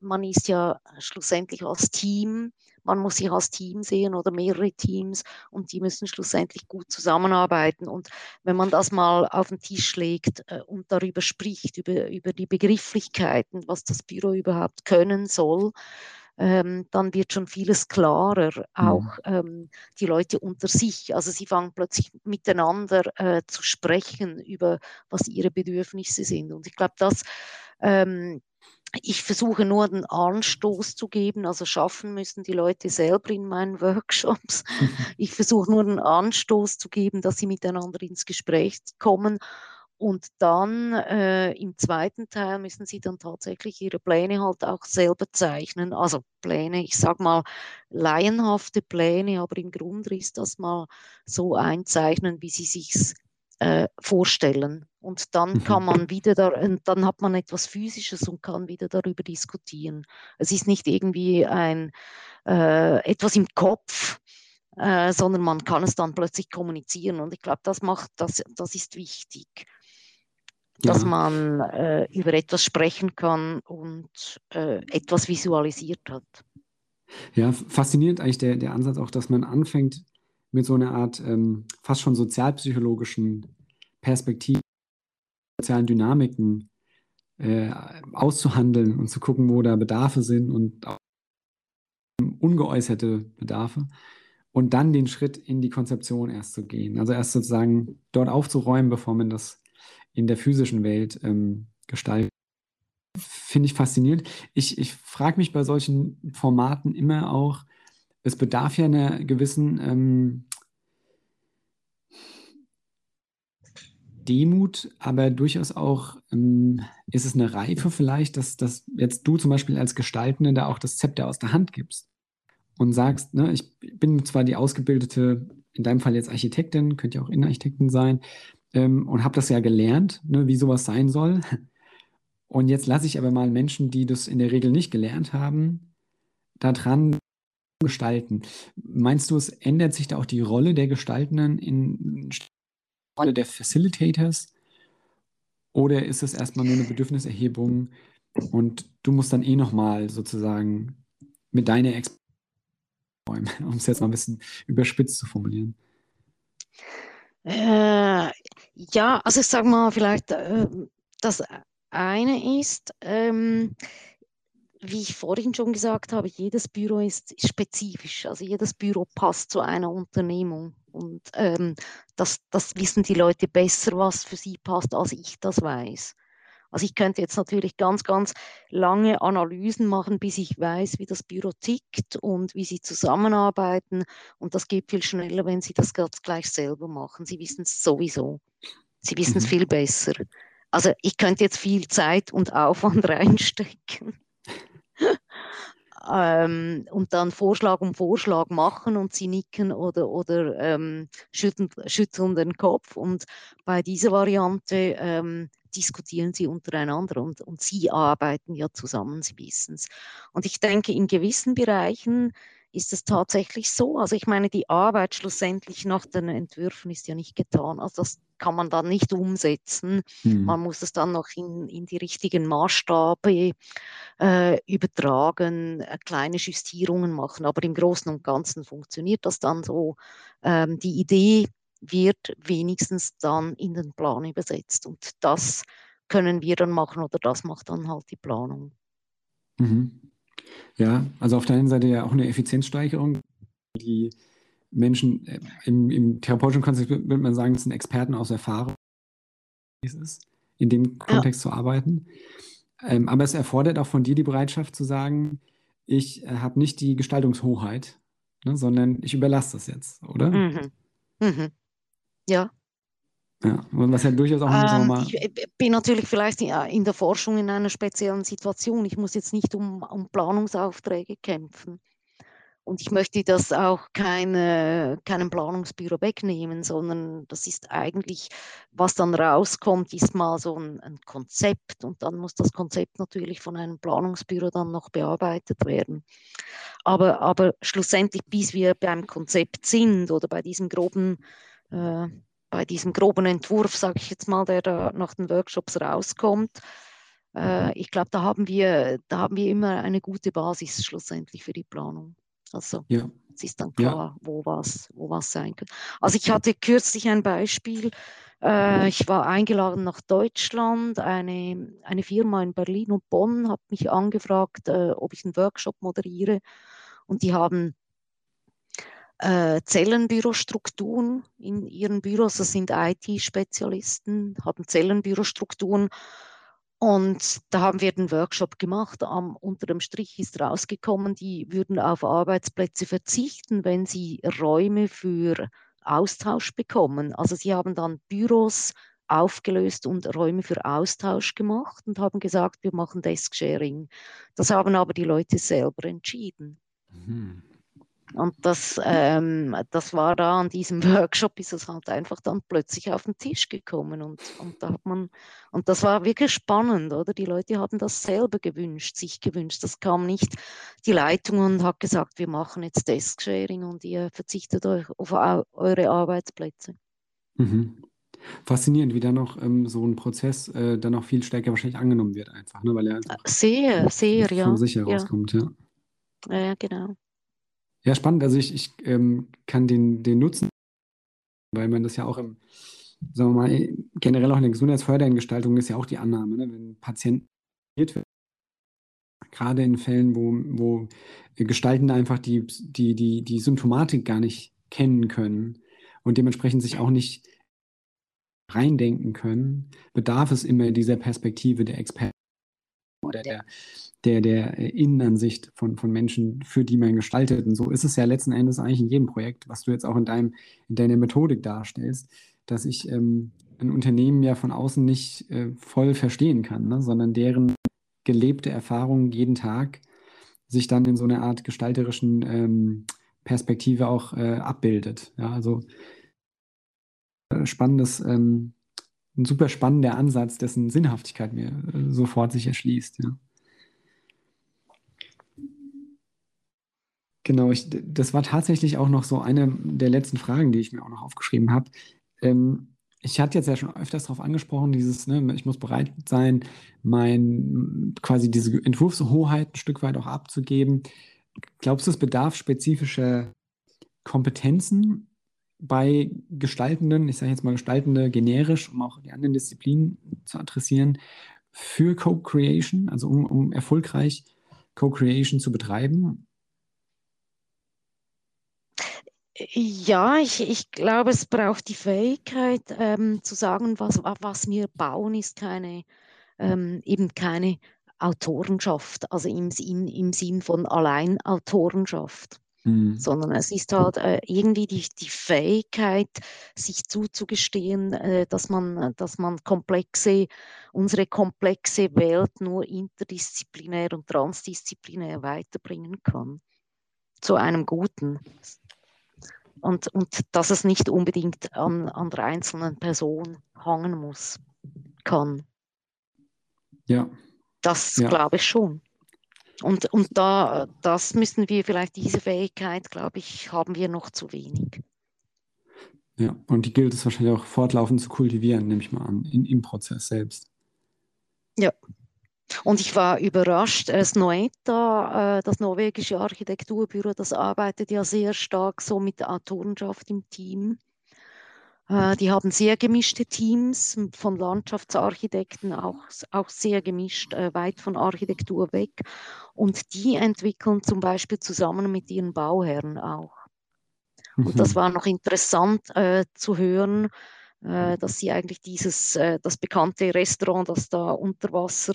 man ist ja schlussendlich als Team, man muss sich als Team sehen oder mehrere Teams und die müssen schlussendlich gut zusammenarbeiten. Und wenn man das mal auf den Tisch legt äh, und darüber spricht, über, über die Begrifflichkeiten, was das Büro überhaupt können soll, ähm, dann wird schon vieles klarer, auch mhm. ähm, die Leute unter sich. Also sie fangen plötzlich miteinander äh, zu sprechen über, was ihre Bedürfnisse sind. Und ich glaube, das ähm, ich versuche nur den Anstoß zu geben, also schaffen müssen die Leute selber in meinen Workshops. Ich versuche nur den Anstoß zu geben, dass sie miteinander ins Gespräch kommen. Und dann äh, im zweiten Teil müssen sie dann tatsächlich ihre Pläne halt auch selber zeichnen. Also Pläne, ich sage mal laienhafte Pläne, aber im Grundriss das mal so einzeichnen, wie sie sich äh, vorstellen. Und dann mhm. kann man wieder da, dann hat man etwas Physisches und kann wieder darüber diskutieren. Es ist nicht irgendwie ein äh, etwas im Kopf, äh, sondern man kann es dann plötzlich kommunizieren. Und ich glaube, das macht, das, das ist wichtig. Dass ja. man äh, über etwas sprechen kann und äh, etwas visualisiert hat. Ja, faszinierend eigentlich der, der Ansatz auch, dass man anfängt, mit so einer Art ähm, fast schon sozialpsychologischen Perspektive, sozialen Dynamiken äh, auszuhandeln und zu gucken, wo da Bedarfe sind und auch ungeäußerte Bedarfe und dann den Schritt in die Konzeption erst zu gehen. Also erst sozusagen dort aufzuräumen, bevor man das in der physischen Welt ähm, gestaltet. Finde ich faszinierend. Ich, ich frage mich bei solchen Formaten immer auch, es bedarf ja einer gewissen ähm, Demut, aber durchaus auch ähm, ist es eine Reife vielleicht, dass, dass jetzt du zum Beispiel als Gestaltende da auch das Zepter aus der Hand gibst und sagst, ne, ich bin zwar die ausgebildete, in deinem Fall jetzt Architektin, könnte ja auch Innenarchitektin sein, ähm, und habe das ja gelernt, ne, wie sowas sein soll. Und jetzt lasse ich aber mal Menschen, die das in der Regel nicht gelernt haben, daran gestalten. Meinst du, es ändert sich da auch die Rolle der Gestaltenden in Rolle der Facilitators? Oder ist es erstmal nur eine Bedürfniserhebung und du musst dann eh nochmal sozusagen mit deiner Expertise, um es jetzt mal ein bisschen überspitzt zu formulieren? Äh, ja, also ich sage mal vielleicht, äh, das eine ist, ähm, wie ich vorhin schon gesagt habe, jedes Büro ist spezifisch. Also jedes Büro passt zu einer Unternehmung. Und ähm, das, das wissen die Leute besser, was für sie passt, als ich das weiß. Also ich könnte jetzt natürlich ganz, ganz lange Analysen machen, bis ich weiß, wie das Büro tickt und wie sie zusammenarbeiten. Und das geht viel schneller, wenn Sie das gleich selber machen. Sie wissen es sowieso. Sie wissen es mhm. viel besser. Also ich könnte jetzt viel Zeit und Aufwand reinstecken ähm, und dann Vorschlag um Vorschlag machen und sie nicken oder, oder ähm, schütteln, schütteln den Kopf. Und bei dieser Variante ähm, diskutieren sie untereinander und, und sie arbeiten ja zusammen, sie wissen es. Und ich denke, in gewissen Bereichen ist es tatsächlich so. Also ich meine, die Arbeit schlussendlich nach den Entwürfen ist ja nicht getan. Also das kann man dann nicht umsetzen. Mhm. Man muss es dann noch in, in die richtigen Maßstabe äh, übertragen, äh, kleine Justierungen machen. Aber im Großen und Ganzen funktioniert das dann so. Ähm, die Idee wird wenigstens dann in den Plan übersetzt. Und das können wir dann machen oder das macht dann halt die Planung. Mhm. Ja, also auf der einen Seite ja auch eine Effizienzsteigerung. Die Menschen äh, im, im therapeutischen Kontext würde man sagen, das sind Experten aus Erfahrung, wie es ist, in dem Kontext ja. zu arbeiten. Ähm, aber es erfordert auch von dir die Bereitschaft zu sagen, ich äh, habe nicht die Gestaltungshoheit, ne, sondern ich überlasse das jetzt, oder? Mhm. Mhm. Ja, ja, was ja durchaus auch ähm, mal Ich bin natürlich vielleicht in der Forschung in einer speziellen Situation. Ich muss jetzt nicht um, um Planungsaufträge kämpfen. Und ich möchte das auch keine, keinem Planungsbüro wegnehmen, sondern das ist eigentlich, was dann rauskommt, ist mal so ein, ein, Konzept und dann muss das Konzept natürlich von einem Planungsbüro dann noch bearbeitet werden. Aber, aber schlussendlich, bis wir beim Konzept sind oder bei diesem groben äh, bei diesem groben Entwurf, sage ich jetzt mal, der da nach den Workshops rauskommt. Äh, ich glaube, da haben wir, da haben wir immer eine gute Basis schlussendlich für die Planung. Also ja. es ist dann klar, ja. wo was, wo was sein kann. Also ich hatte kürzlich ein Beispiel. Äh, ich war eingeladen nach Deutschland. Eine, eine Firma in Berlin und Bonn hat mich angefragt, äh, ob ich einen Workshop moderiere. Und die haben äh, Zellenbürostrukturen in ihren Büros. Das sind IT-Spezialisten, haben Zellenbürostrukturen. Und da haben wir den Workshop gemacht. Am, unter dem Strich ist rausgekommen, die würden auf Arbeitsplätze verzichten, wenn sie Räume für Austausch bekommen. Also sie haben dann Büros aufgelöst und Räume für Austausch gemacht und haben gesagt, wir machen Desk-Sharing. Das haben aber die Leute selber entschieden. Mhm. Und das, ähm, das war da an diesem Workshop, ist es halt einfach dann plötzlich auf den Tisch gekommen. Und, und, da hat man, und das war wirklich spannend, oder? Die Leute hatten das selber gewünscht, sich gewünscht. Das kam nicht die Leitung und hat gesagt, wir machen jetzt Desk-Sharing und ihr verzichtet euch auf eure Arbeitsplätze. Mhm. Faszinierend, wie dann noch ähm, so ein Prozess äh, dann noch viel stärker wahrscheinlich angenommen wird, einfach, ne? weil er einfach sehr, sehr, ja. von sich herauskommt, ja. Ja, ja genau. Ja, spannend. Also ich, ich ähm, kann den, den nutzen, weil man das ja auch im, sagen wir mal, generell auch in der gesundheitsfördernden Gestaltung ist ja auch die Annahme, ne? wenn Patienten gerade in Fällen, wo, wo Gestalten einfach die, die, die, die Symptomatik gar nicht kennen können und dementsprechend sich auch nicht reindenken können, bedarf es immer dieser Perspektive der Experten oder der, der, der Innenansicht von, von Menschen, für die man gestaltet. Und so ist es ja letzten Endes eigentlich in jedem Projekt, was du jetzt auch in, deinem, in deiner Methodik darstellst, dass ich ähm, ein Unternehmen ja von außen nicht äh, voll verstehen kann, ne? sondern deren gelebte Erfahrung jeden Tag sich dann in so einer Art gestalterischen ähm, Perspektive auch äh, abbildet. Ja, also äh, spannendes, ähm, ein super spannender Ansatz, dessen Sinnhaftigkeit mir äh, sofort sich erschließt. Ja. Genau, ich, das war tatsächlich auch noch so eine der letzten Fragen, die ich mir auch noch aufgeschrieben habe. Ähm, ich hatte jetzt ja schon öfters darauf angesprochen, dieses, ne, ich muss bereit sein, mein quasi diese Entwurfshoheit ein Stück weit auch abzugeben. Glaubst du, es bedarf spezifischer Kompetenzen bei Gestaltenden, ich sage jetzt mal Gestaltende generisch, um auch die anderen Disziplinen zu adressieren, für Co-Creation, also um, um erfolgreich Co-Creation zu betreiben? Ja, ich, ich glaube, es braucht die Fähigkeit ähm, zu sagen, was, was wir bauen, ist keine, ähm, eben keine Autorenschaft, also im, im, im Sinn von Alleinautorenschaft. Mhm. Sondern es ist halt äh, irgendwie die, die Fähigkeit, sich zuzugestehen, äh, dass, man, dass man komplexe, unsere komplexe Welt nur interdisziplinär und transdisziplinär weiterbringen kann. Zu einem Guten und, und dass es nicht unbedingt an, an der einzelnen Person hangen muss, kann. Ja. Das ja. glaube ich schon. Und, und da, das müssen wir vielleicht, diese Fähigkeit, glaube ich, haben wir noch zu wenig. Ja, und die gilt es wahrscheinlich auch fortlaufend zu kultivieren, nehme ich mal an, in, im Prozess selbst. Ja, und ich war überrascht, das Noeta, äh, das norwegische Architekturbüro, das arbeitet ja sehr stark so mit der Autorenschaft im Team. Äh, die haben sehr gemischte Teams von Landschaftsarchitekten, auch, auch sehr gemischt, äh, weit von Architektur weg. Und die entwickeln zum Beispiel zusammen mit ihren Bauherren auch. Und das mhm. war noch interessant äh, zu hören, äh, dass sie eigentlich dieses, äh, das bekannte Restaurant, das da unter Wasser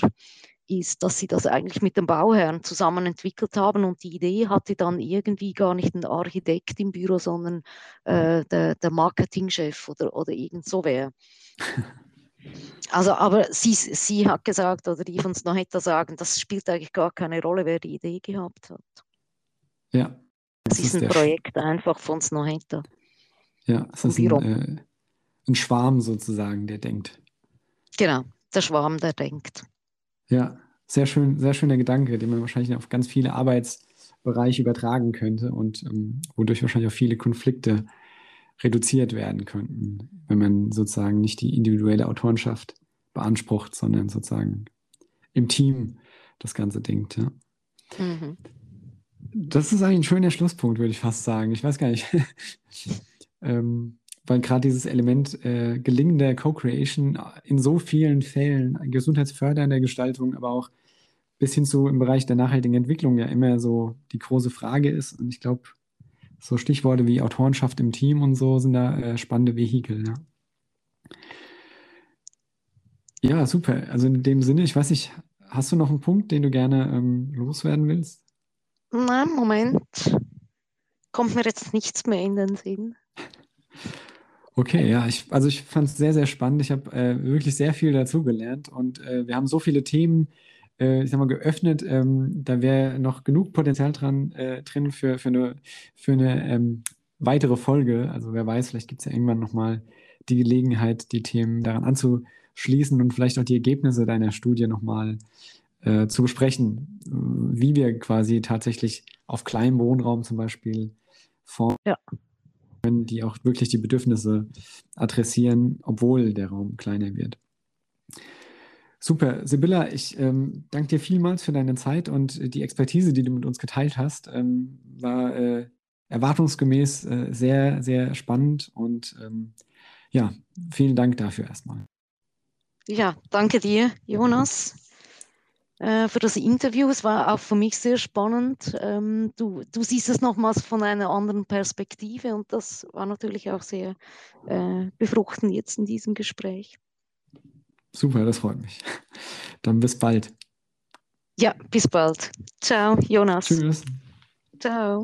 ist, dass sie das eigentlich mit dem Bauherrn zusammen entwickelt haben und die Idee hatte dann irgendwie gar nicht ein Architekt im Büro, sondern äh, der, der Marketingchef oder, oder irgend so wer. Also, aber sie, sie hat gesagt, oder die von Snohetta sagen, das spielt eigentlich gar keine Rolle, wer die Idee gehabt hat. Ja. Das, ist, ist ein Projekt einfach von Snohetta. Ja, es ist ein, äh, ein Schwarm sozusagen, der denkt. Genau, der Schwarm, der denkt. Ja, sehr schön, sehr schöner Gedanke, den man wahrscheinlich auf ganz viele Arbeitsbereiche übertragen könnte und ähm, wodurch wahrscheinlich auch viele Konflikte reduziert werden könnten, wenn man sozusagen nicht die individuelle Autorenschaft beansprucht, sondern sozusagen im Team das Ganze denkt. Ja. Mhm. Das ist eigentlich ein schöner Schlusspunkt, würde ich fast sagen. Ich weiß gar nicht. ähm, weil gerade dieses Element äh, gelingender Co-Creation in so vielen Fällen, gesundheitsfördernder Gestaltung, aber auch bis hin zu im Bereich der nachhaltigen Entwicklung ja immer so die große Frage ist. Und ich glaube, so Stichworte wie Autorenschaft im Team und so sind da äh, spannende Vehikel. Ja. ja, super. Also in dem Sinne, ich weiß nicht, hast du noch einen Punkt, den du gerne ähm, loswerden willst? Nein, Moment. Kommt mir jetzt nichts mehr in den Sinn. Okay, ja, ich, also ich fand es sehr, sehr spannend. Ich habe äh, wirklich sehr viel dazugelernt und äh, wir haben so viele Themen, äh, ich sag mal, geöffnet. Ähm, da wäre noch genug Potenzial dran, äh, drin für, für eine, für eine ähm, weitere Folge. Also wer weiß, vielleicht gibt es ja irgendwann nochmal die Gelegenheit, die Themen daran anzuschließen und vielleicht auch die Ergebnisse deiner Studie nochmal äh, zu besprechen, wie wir quasi tatsächlich auf kleinem Wohnraum zum Beispiel formen. Ja können, die auch wirklich die Bedürfnisse adressieren, obwohl der Raum kleiner wird. Super. Sibylla, ich ähm, danke dir vielmals für deine Zeit und die Expertise, die du mit uns geteilt hast. Ähm, war äh, erwartungsgemäß äh, sehr, sehr spannend und ähm, ja, vielen Dank dafür erstmal. Ja, danke dir, Jonas. Äh, für das Interview. Es war auch für mich sehr spannend. Ähm, du, du siehst es nochmals von einer anderen Perspektive und das war natürlich auch sehr äh, befruchtend jetzt in diesem Gespräch. Super, das freut mich. Dann bis bald. Ja, bis bald. Ciao, Jonas. Tschüss. Ciao.